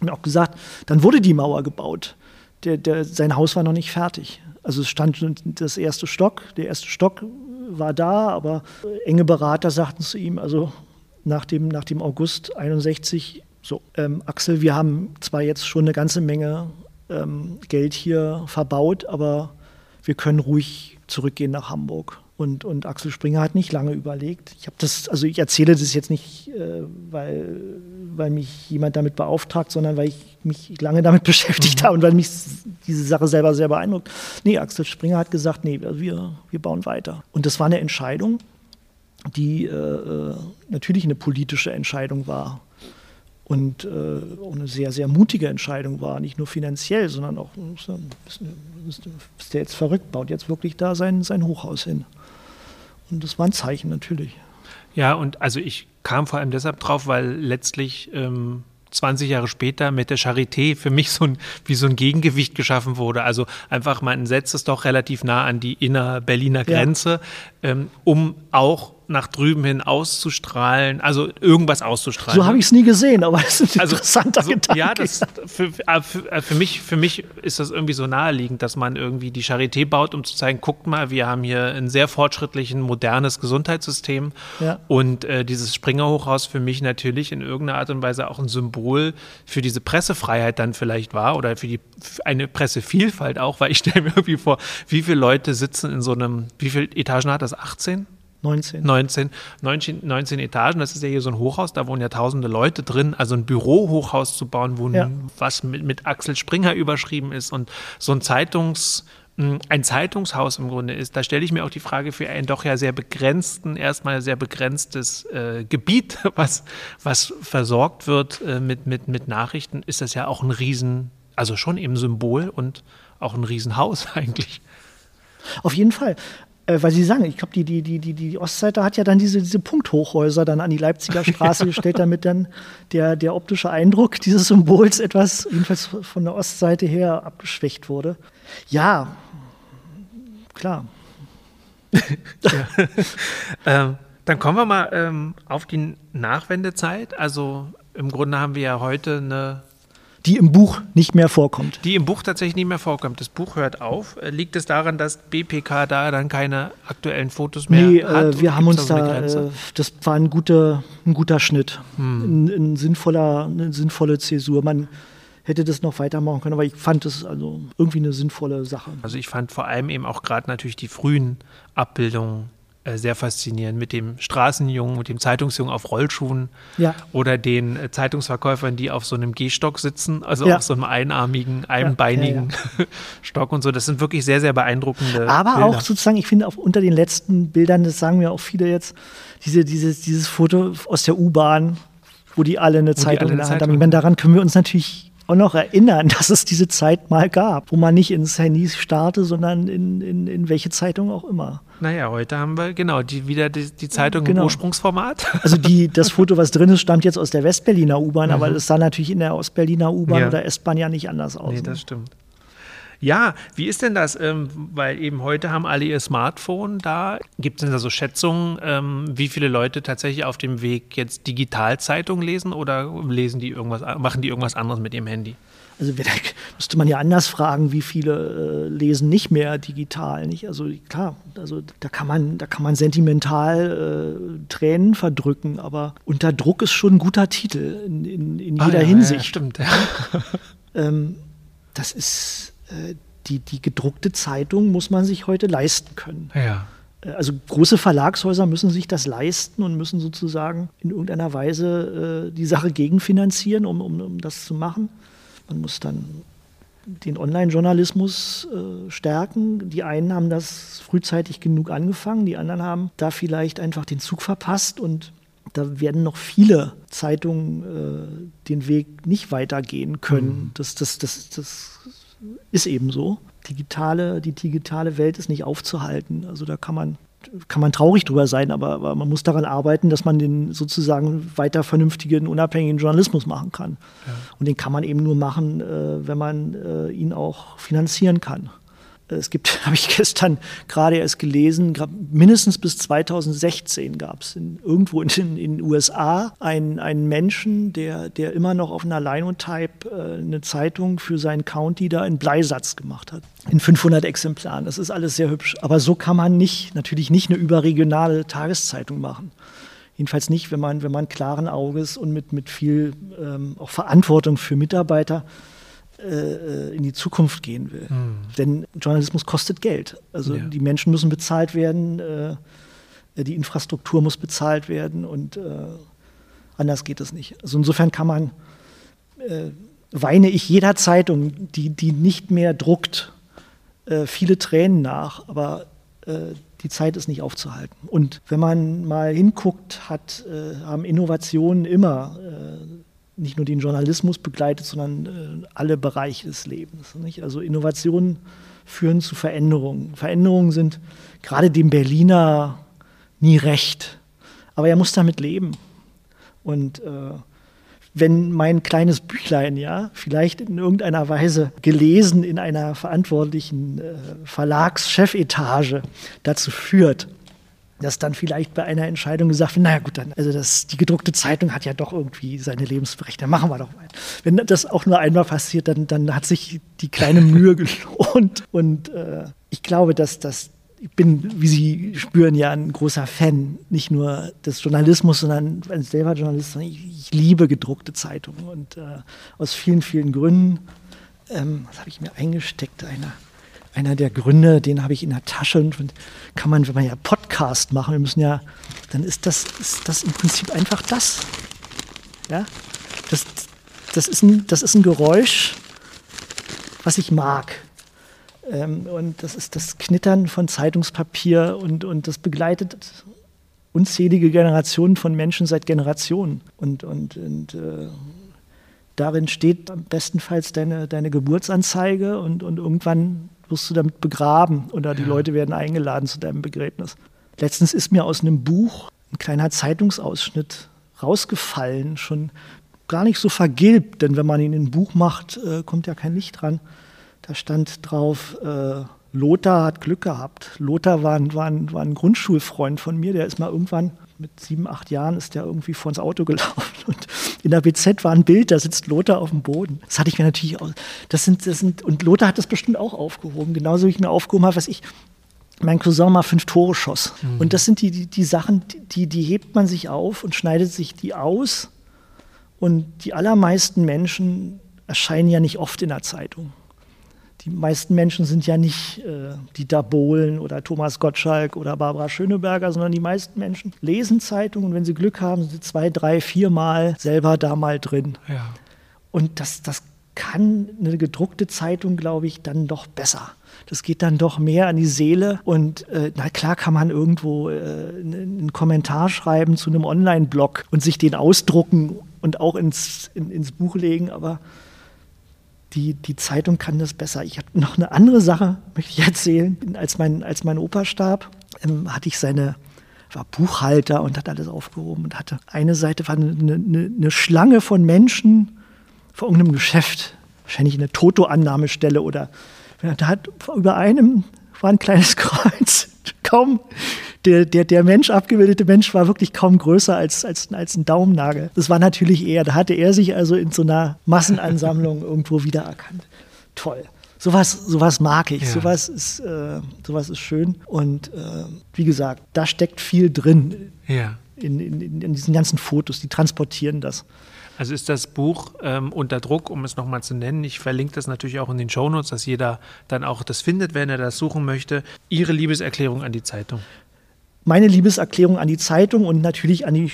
Und auch gesagt, dann wurde die Mauer gebaut. Der, der, sein Haus war noch nicht fertig. Also es stand das erste Stock, der erste Stock war da, aber enge Berater sagten zu ihm, also nach dem, nach dem August 61, so, ähm, Axel, wir haben zwar jetzt schon eine ganze Menge ähm, Geld hier verbaut, aber wir können ruhig zurückgehen nach Hamburg. Und, und Axel Springer hat nicht lange überlegt. Ich habe das, also ich erzähle das jetzt nicht, äh, weil, weil mich jemand damit beauftragt, sondern weil ich mich lange damit beschäftigt mhm. habe und weil mich diese Sache selber sehr beeindruckt. Nee, Axel Springer hat gesagt, nee, wir, wir bauen weiter. Und das war eine Entscheidung, die äh, äh natürlich eine politische Entscheidung war und äh, eine sehr, sehr mutige Entscheidung war, nicht nur finanziell, sondern auch, ist, der jetzt verrückt, baut jetzt wirklich da sein, sein Hochhaus hin. Und das war ein Zeichen natürlich. Ja, und also ich kam vor allem deshalb drauf, weil letztlich ähm, 20 Jahre später mit der Charité für mich so ein, wie so ein Gegengewicht geschaffen wurde. Also einfach, man setzt es doch relativ nah an die inner-Berliner Grenze. Ähm, um auch nach drüben hin auszustrahlen, also irgendwas auszustrahlen. So habe ich es nie gesehen, aber es ist ein also, interessanter also, Gedanke. Ja, das, für, äh, für, äh, für, mich, für mich ist das irgendwie so naheliegend, dass man irgendwie die Charité baut, um zu zeigen, guckt mal, wir haben hier ein sehr fortschrittlichen, modernes Gesundheitssystem. Ja. Und äh, dieses Springerhochhaus für mich natürlich in irgendeiner Art und Weise auch ein Symbol für diese Pressefreiheit dann vielleicht war oder für die für eine Pressevielfalt auch, weil ich stelle mir irgendwie vor, wie viele Leute sitzen in so einem, wie viele Etagen hat das? 18? 19. 19, 19, 19 Etagen, das ist ja hier so ein Hochhaus, da wohnen ja tausende Leute drin. Also ein Bürohochhaus zu bauen, wo ja. was mit, mit Axel Springer überschrieben ist und so ein Zeitungs- ein Zeitungshaus im Grunde ist, da stelle ich mir auch die Frage für ein doch ja sehr begrenzten, erstmal sehr begrenztes äh, Gebiet, was, was versorgt wird äh, mit, mit, mit Nachrichten, ist das ja auch ein Riesen, also schon eben Symbol und auch ein Riesenhaus eigentlich. Auf jeden Fall. Äh, weil Sie sagen, ich glaube, die, die, die, die, die Ostseite hat ja dann diese, diese Punkthochhäuser dann an die Leipziger Straße gestellt, damit dann der, der optische Eindruck dieses Symbols etwas, jedenfalls von der Ostseite her, abgeschwächt wurde. Ja, klar. ja. ähm, dann kommen wir mal ähm, auf die Nachwendezeit. Also im Grunde haben wir ja heute eine die im Buch nicht mehr vorkommt. Die im Buch tatsächlich nicht mehr vorkommt. Das Buch hört auf. Äh, liegt es daran, dass BPK da dann keine aktuellen Fotos mehr nee, hat? Äh, wir haben uns da, äh, das war ein guter, ein guter Schnitt, hm. ein, ein, sinnvoller, eine sinnvolle Zäsur. Man hätte das noch weitermachen können, aber ich fand es also irgendwie eine sinnvolle Sache. Also ich fand vor allem eben auch gerade natürlich die frühen Abbildungen sehr faszinierend mit dem Straßenjungen, mit dem Zeitungsjungen auf Rollschuhen ja. oder den äh, Zeitungsverkäufern, die auf so einem Gehstock sitzen, also ja. auf so einem einarmigen, einbeinigen ja, Stock und so. Das sind wirklich sehr, sehr beeindruckende Aber Bilder. auch sozusagen, ich finde auch unter den letzten Bildern, das sagen mir auch viele jetzt, diese, dieses, dieses Foto aus der U-Bahn, wo die alle eine wo Zeitung in der Hand haben. Ich meine, daran können wir uns natürlich auch noch erinnern, dass es diese Zeit mal gab, wo man nicht ins Handy starrte, sondern in, in, in welche Zeitung auch immer. Naja, heute haben wir genau die, wieder die, die Zeitung genau. im Ursprungsformat. Also die, das Foto, was drin ist, stammt jetzt aus der Westberliner U-Bahn, mhm. aber es sah natürlich in der Ostberliner U-Bahn ja. oder S-Bahn ja nicht anders aus. Nee, das stimmt. Ja, wie ist denn das? Ähm, weil eben heute haben alle ihr Smartphone da. Gibt es denn da so Schätzungen, ähm, wie viele Leute tatsächlich auf dem Weg jetzt Digitalzeitung lesen oder lesen die irgendwas, machen die irgendwas anderes mit ihrem Handy? Also da müsste man ja anders fragen, wie viele äh, lesen nicht mehr digital. Nicht? Also klar, also da kann man, da kann man sentimental äh, Tränen verdrücken, aber unter Druck ist schon ein guter Titel in, in, in ah, jeder ja, Hinsicht. Ja, stimmt. Ja. ähm, das ist äh, die, die gedruckte Zeitung muss man sich heute leisten können. Ja. Äh, also große Verlagshäuser müssen sich das leisten und müssen sozusagen in irgendeiner Weise äh, die Sache gegenfinanzieren, um, um, um das zu machen. Man muss dann den Online-Journalismus äh, stärken. Die einen haben das frühzeitig genug angefangen, die anderen haben da vielleicht einfach den Zug verpasst und da werden noch viele Zeitungen äh, den Weg nicht weitergehen können. Mhm. Das, das, das, das ist eben so. Digitale, die digitale Welt ist nicht aufzuhalten. Also da kann man, kann man traurig drüber sein, aber, aber man muss daran arbeiten, dass man den sozusagen weiter vernünftigen, unabhängigen Journalismus machen kann. Ja. Und den kann man eben nur machen, äh, wenn man äh, ihn auch finanzieren kann. Es gibt, habe ich gestern gerade erst gelesen, mindestens bis 2016 gab es irgendwo in den USA einen, einen Menschen, der, der immer noch auf einer Linotype äh, eine Zeitung für seinen County da in Bleisatz gemacht hat. In 500 Exemplaren. Das ist alles sehr hübsch. Aber so kann man nicht, natürlich nicht eine überregionale Tageszeitung machen. Jedenfalls nicht, wenn man, wenn man klaren Auges und mit, mit viel ähm, auch Verantwortung für Mitarbeiter äh, in die Zukunft gehen will. Mhm. Denn Journalismus kostet Geld. Also ja. die Menschen müssen bezahlt werden, äh, die Infrastruktur muss bezahlt werden und äh, anders geht es nicht. Also insofern kann man, äh, weine ich jeder Zeitung, die, die nicht mehr druckt, äh, viele Tränen nach, aber äh, die Zeit ist nicht aufzuhalten. Und wenn man mal hinguckt, hat, haben Innovationen immer nicht nur den Journalismus begleitet, sondern äh, alle Bereiche des Lebens. Nicht? Also Innovationen führen zu Veränderungen. Veränderungen sind gerade dem Berliner nie recht. Aber er muss damit leben. Und äh, wenn mein kleines Büchlein, ja, vielleicht in irgendeiner Weise gelesen in einer verantwortlichen äh, Verlagschefetage dazu führt, dass dann vielleicht bei einer Entscheidung gesagt wird, naja gut, dann, also das, die gedruckte Zeitung hat ja doch irgendwie seine Lebensberechtigung, machen wir doch mal. Wenn das auch nur einmal passiert, dann, dann hat sich die kleine Mühe gelohnt. Und äh, ich glaube, dass das ich bin, wie Sie spüren, ja ein großer Fan, nicht nur des Journalismus, sondern als selber Journalist, sondern ich, ich liebe gedruckte Zeitungen und äh, aus vielen, vielen Gründen. Ähm, was habe ich mir eingesteckt? Einer, einer der Gründe, den habe ich in der Tasche und kann man, wenn man ja Podcast machen, wir müssen ja, dann ist das, ist das im Prinzip einfach das. Ja, das, das, ist ein, das ist ein Geräusch, was ich mag. Ähm, und das ist das Knittern von Zeitungspapier und, und das begleitet unzählige Generationen von Menschen seit Generationen. Und, und, und äh, darin steht bestenfalls deine, deine Geburtsanzeige und, und irgendwann wirst du damit begraben oder die ja. Leute werden eingeladen zu deinem Begräbnis. Letztens ist mir aus einem Buch ein kleiner Zeitungsausschnitt rausgefallen, schon gar nicht so vergilbt, denn wenn man ihn in ein Buch macht, äh, kommt ja kein Licht dran. Da stand drauf, äh, Lothar hat Glück gehabt. Lothar war ein, war, ein, war ein Grundschulfreund von mir, der ist mal irgendwann mit sieben, acht Jahren ist der irgendwie vor ins Auto gelaufen. Und in der BZ war ein Bild, da sitzt Lothar auf dem Boden. Das hatte ich mir natürlich auch. Das sind, das sind, und Lothar hat das bestimmt auch aufgehoben, genauso wie ich mir aufgehoben habe, was ich. Mein Cousin mal fünf Tore schoss. Mhm. Und das sind die, die, die Sachen, die, die hebt man sich auf und schneidet sich die aus. Und die allermeisten Menschen erscheinen ja nicht oft in der Zeitung die meisten Menschen sind ja nicht äh, Dieter Bohlen oder Thomas Gottschalk oder Barbara Schöneberger, sondern die meisten Menschen lesen Zeitungen und wenn sie Glück haben, sind sie zwei, drei, viermal selber da mal drin. Ja. Und das, das kann eine gedruckte Zeitung, glaube ich, dann doch besser. Das geht dann doch mehr an die Seele. Und äh, na klar kann man irgendwo äh, einen Kommentar schreiben zu einem Online-Blog und sich den ausdrucken und auch ins, in, ins Buch legen, aber die, die Zeitung kann das besser. Ich habe noch eine andere Sache, möchte ich erzählen. Als mein, als mein Opa starb, ähm, hatte ich seine, war Buchhalter und hat alles aufgehoben und hatte eine Seite war eine, eine, eine Schlange von Menschen vor irgendeinem Geschäft, wahrscheinlich eine Toto-Annahmestelle oder da hat über einem war ein kleines Kreuz, kaum der, der, der Mensch, abgebildete Mensch, war wirklich kaum größer als, als, als ein Daumennagel. Das war natürlich er. Da hatte er sich also in so einer Massenansammlung irgendwo wiedererkannt. Toll. Sowas, sowas mag ich. Ja. Sowas, ist, äh, sowas ist schön. Und äh, wie gesagt, da steckt viel drin ja. in, in, in diesen ganzen Fotos. Die transportieren das. Also ist das Buch ähm, unter Druck, um es nochmal zu nennen. Ich verlinke das natürlich auch in den Shownotes, dass jeder dann auch das findet, wenn er das suchen möchte. Ihre Liebeserklärung an die Zeitung meine Liebeserklärung an die Zeitung und natürlich an die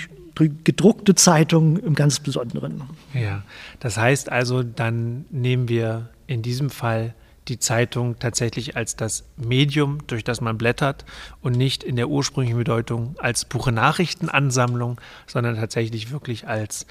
gedruckte Zeitung im ganz Besonderen. Ja, das heißt also, dann nehmen wir in diesem Fall die Zeitung tatsächlich als das Medium, durch das man blättert und nicht in der ursprünglichen Bedeutung als Buche Nachrichtenansammlung, sondern tatsächlich wirklich als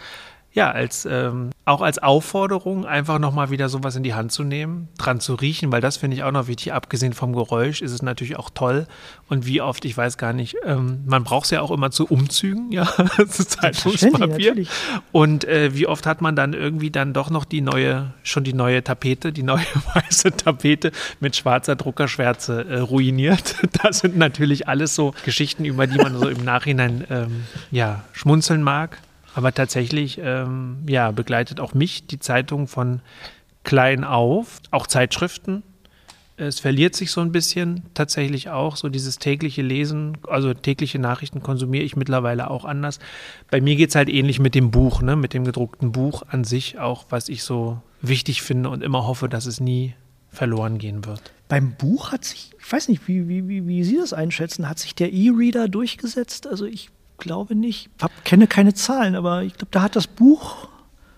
ja, als ähm, auch als Aufforderung, einfach nochmal wieder sowas in die Hand zu nehmen, dran zu riechen, weil das finde ich auch noch wichtig. Abgesehen vom Geräusch ist es natürlich auch toll. Und wie oft, ich weiß gar nicht, ähm, man braucht es ja auch immer zu Umzügen, ja, ist Zeitungspapier. Und äh, wie oft hat man dann irgendwie dann doch noch die neue, schon die neue Tapete, die neue weiße Tapete mit schwarzer Druckerschwärze äh, ruiniert. Das sind natürlich alles so Geschichten, über die man so im Nachhinein ähm, ja, schmunzeln mag. Aber tatsächlich, ähm, ja, begleitet auch mich die Zeitung von klein auf, auch Zeitschriften. Es verliert sich so ein bisschen tatsächlich auch, so dieses tägliche Lesen, also tägliche Nachrichten konsumiere ich mittlerweile auch anders. Bei mir geht es halt ähnlich mit dem Buch, ne, mit dem gedruckten Buch an sich auch, was ich so wichtig finde und immer hoffe, dass es nie verloren gehen wird. Beim Buch hat sich, ich weiß nicht, wie, wie, wie, wie Sie das einschätzen, hat sich der E-Reader durchgesetzt? Also ich glaube nicht. Ich kenne keine Zahlen, aber ich glaube, da hat das Buch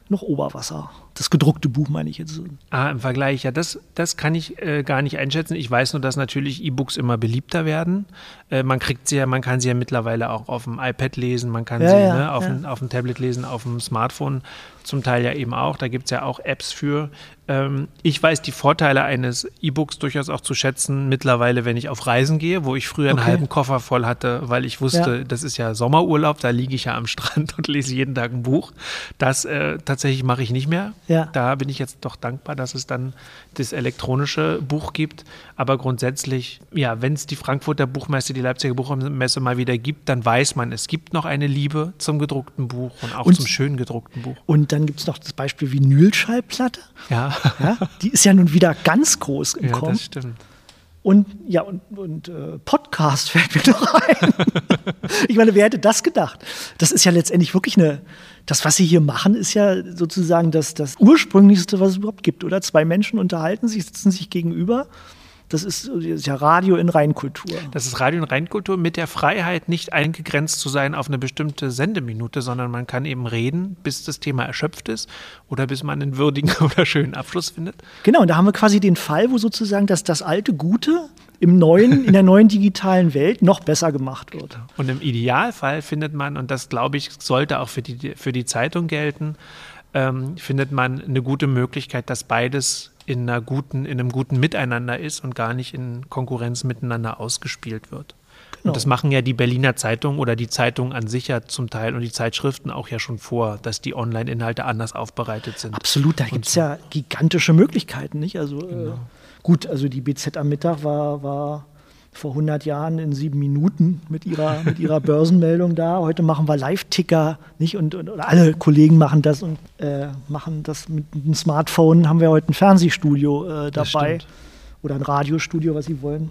noch Oberwasser. Das gedruckte Buch meine ich jetzt. Ah, im Vergleich, ja, das, das kann ich äh, gar nicht einschätzen. Ich weiß nur, dass natürlich E-Books immer beliebter werden. Äh, man kriegt sie ja, man kann sie ja mittlerweile auch auf dem iPad lesen, man kann Ja, sie ja, ne, auf, ja. dem, auf dem Tablet lesen, auf dem Smartphone zum Teil ja eben auch. Da gibt es ja auch Apps für. Ähm, ich weiß die Vorteile eines E-Books durchaus auch zu schätzen, mittlerweile, wenn ich auf Reisen gehe, wo ich früher einen Okay. halben Koffer voll hatte, weil ich wusste, Ja. das ist ja Sommerurlaub, da liege ich ja am Strand und lese jeden Tag ein Buch. Das äh, tatsächlich mache ich nicht mehr. Ja. Da bin ich jetzt doch dankbar, dass es dann das elektronische Buch gibt. Aber grundsätzlich, ja, wenn es die Frankfurter Buchmesse, die Leipziger Buchmesse mal wieder gibt, dann weiß man, es gibt noch eine Liebe zum gedruckten Buch und auch Und- zum schön gedruckten Buch. Und dann gibt es noch das Beispiel Vinylschallplatte. Ja, Ja, die ist ja nun wieder ganz groß im ja Kommen. das stimmt. Und ja, und, und äh, Podcast fällt mir noch ein. ich meine, wer hätte das gedacht? Das ist ja letztendlich wirklich eine, das, was sie hier machen, ist ja sozusagen das, das Ursprünglichste, was es überhaupt gibt, oder? Zwei Menschen unterhalten sich, sitzen sich gegenüber. Das ist, das ist ja Radio in Reinkultur. Das ist Radio und Reinkultur mit der Freiheit, nicht eingegrenzt zu sein auf eine bestimmte Sendeminute, sondern man kann eben reden, bis das Thema erschöpft ist oder bis man einen würdigen oder schönen Abschluss findet. Genau, und da haben wir quasi den Fall, wo sozusagen das, das alte Gute im neuen, in der neuen digitalen Welt noch besser gemacht wird. Und im Idealfall findet man, und das glaube ich, sollte auch für die, für die Zeitung gelten, ähm, findet man eine gute Möglichkeit, dass beides in, einer guten, in einem guten Miteinander ist und gar nicht in Konkurrenz miteinander ausgespielt wird. Genau. Und das machen ja die Berliner Zeitungen oder die Zeitungen an sich ja zum Teil und die Zeitschriften auch ja schon vor, dass die Online-Inhalte anders aufbereitet sind. Absolut, da gibt es ja gigantische Möglichkeiten, nicht? Also Genau. äh, gut, also die BZ am Mittag war, war vor 100 Jahren in sieben Minuten mit ihrer, mit ihrer Börsenmeldung da. Heute machen wir Live-Ticker, nicht? Und, und, und alle Kollegen machen das und äh, machen das mit einem Smartphone. Haben wir heute ein Fernsehstudio äh, dabei oder ein Radiostudio, was sie wollen.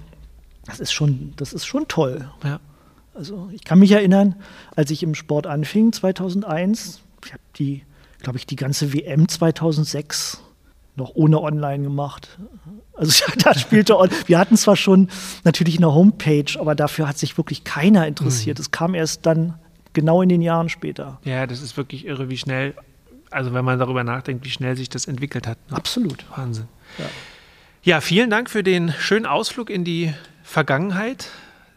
Das ist schon, das ist schon toll. Ja. Also ich kann mich erinnern, als ich im Sport anfing, 2001, ich habe die, glaube ich, die ganze WM 2006 noch ohne Online gemacht. Also da spielte, wir hatten zwar schon natürlich eine Homepage, aber dafür hat sich wirklich keiner interessiert. Es kam erst dann genau in den Jahren später. ja, das ist wirklich irre, wie schnell, also wenn man darüber nachdenkt, wie schnell sich das entwickelt hat. ne? Absolut. Wahnsinn. Ja. Ja, vielen Dank für den schönen Ausflug in die Vergangenheit,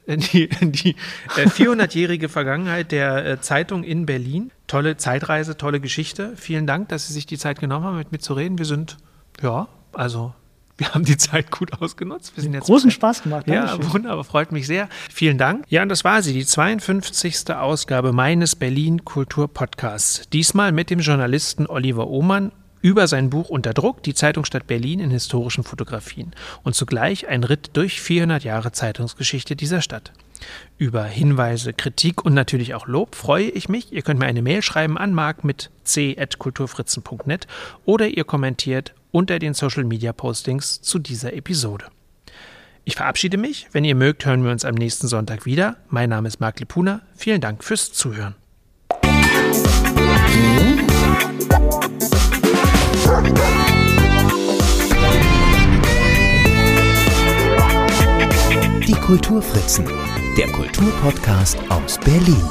in die, in die äh, 400-jährige Vergangenheit der äh, Zeitung in Berlin. Tolle Zeitreise, tolle Geschichte. Vielen Dank, dass Sie sich die Zeit genommen haben, mit mir zu reden. Wir sind, ja, also wir haben die Zeit gut ausgenutzt. Wir sind jetzt Großen Spaß gemacht. ja, Dankeschön. wunderbar, freut mich sehr. Vielen Dank. Ja, und das war sie, die 52. Ausgabe meines Berlin Kultur Podcasts. Diesmal mit dem Journalisten Oliver Ohmann über sein Buch Unter Druck, die Zeitungsstadt Berlin in historischen Fotografien und zugleich ein Ritt durch 400 Jahre Zeitungsgeschichte dieser Stadt. Über Hinweise, Kritik und natürlich auch Lob freue ich mich. Ihr könnt mir eine Mail schreiben an mark mit c.kulturfritzen.net oder ihr kommentiert unter den Social Media Postings zu dieser Episode. Ich verabschiede mich. Wenn ihr mögt, hören wir uns am nächsten Sonntag wieder. Mein Name ist Marc Lipuna. Vielen Dank fürs Zuhören. Die Kulturfritzen, der Kulturpodcast aus Berlin.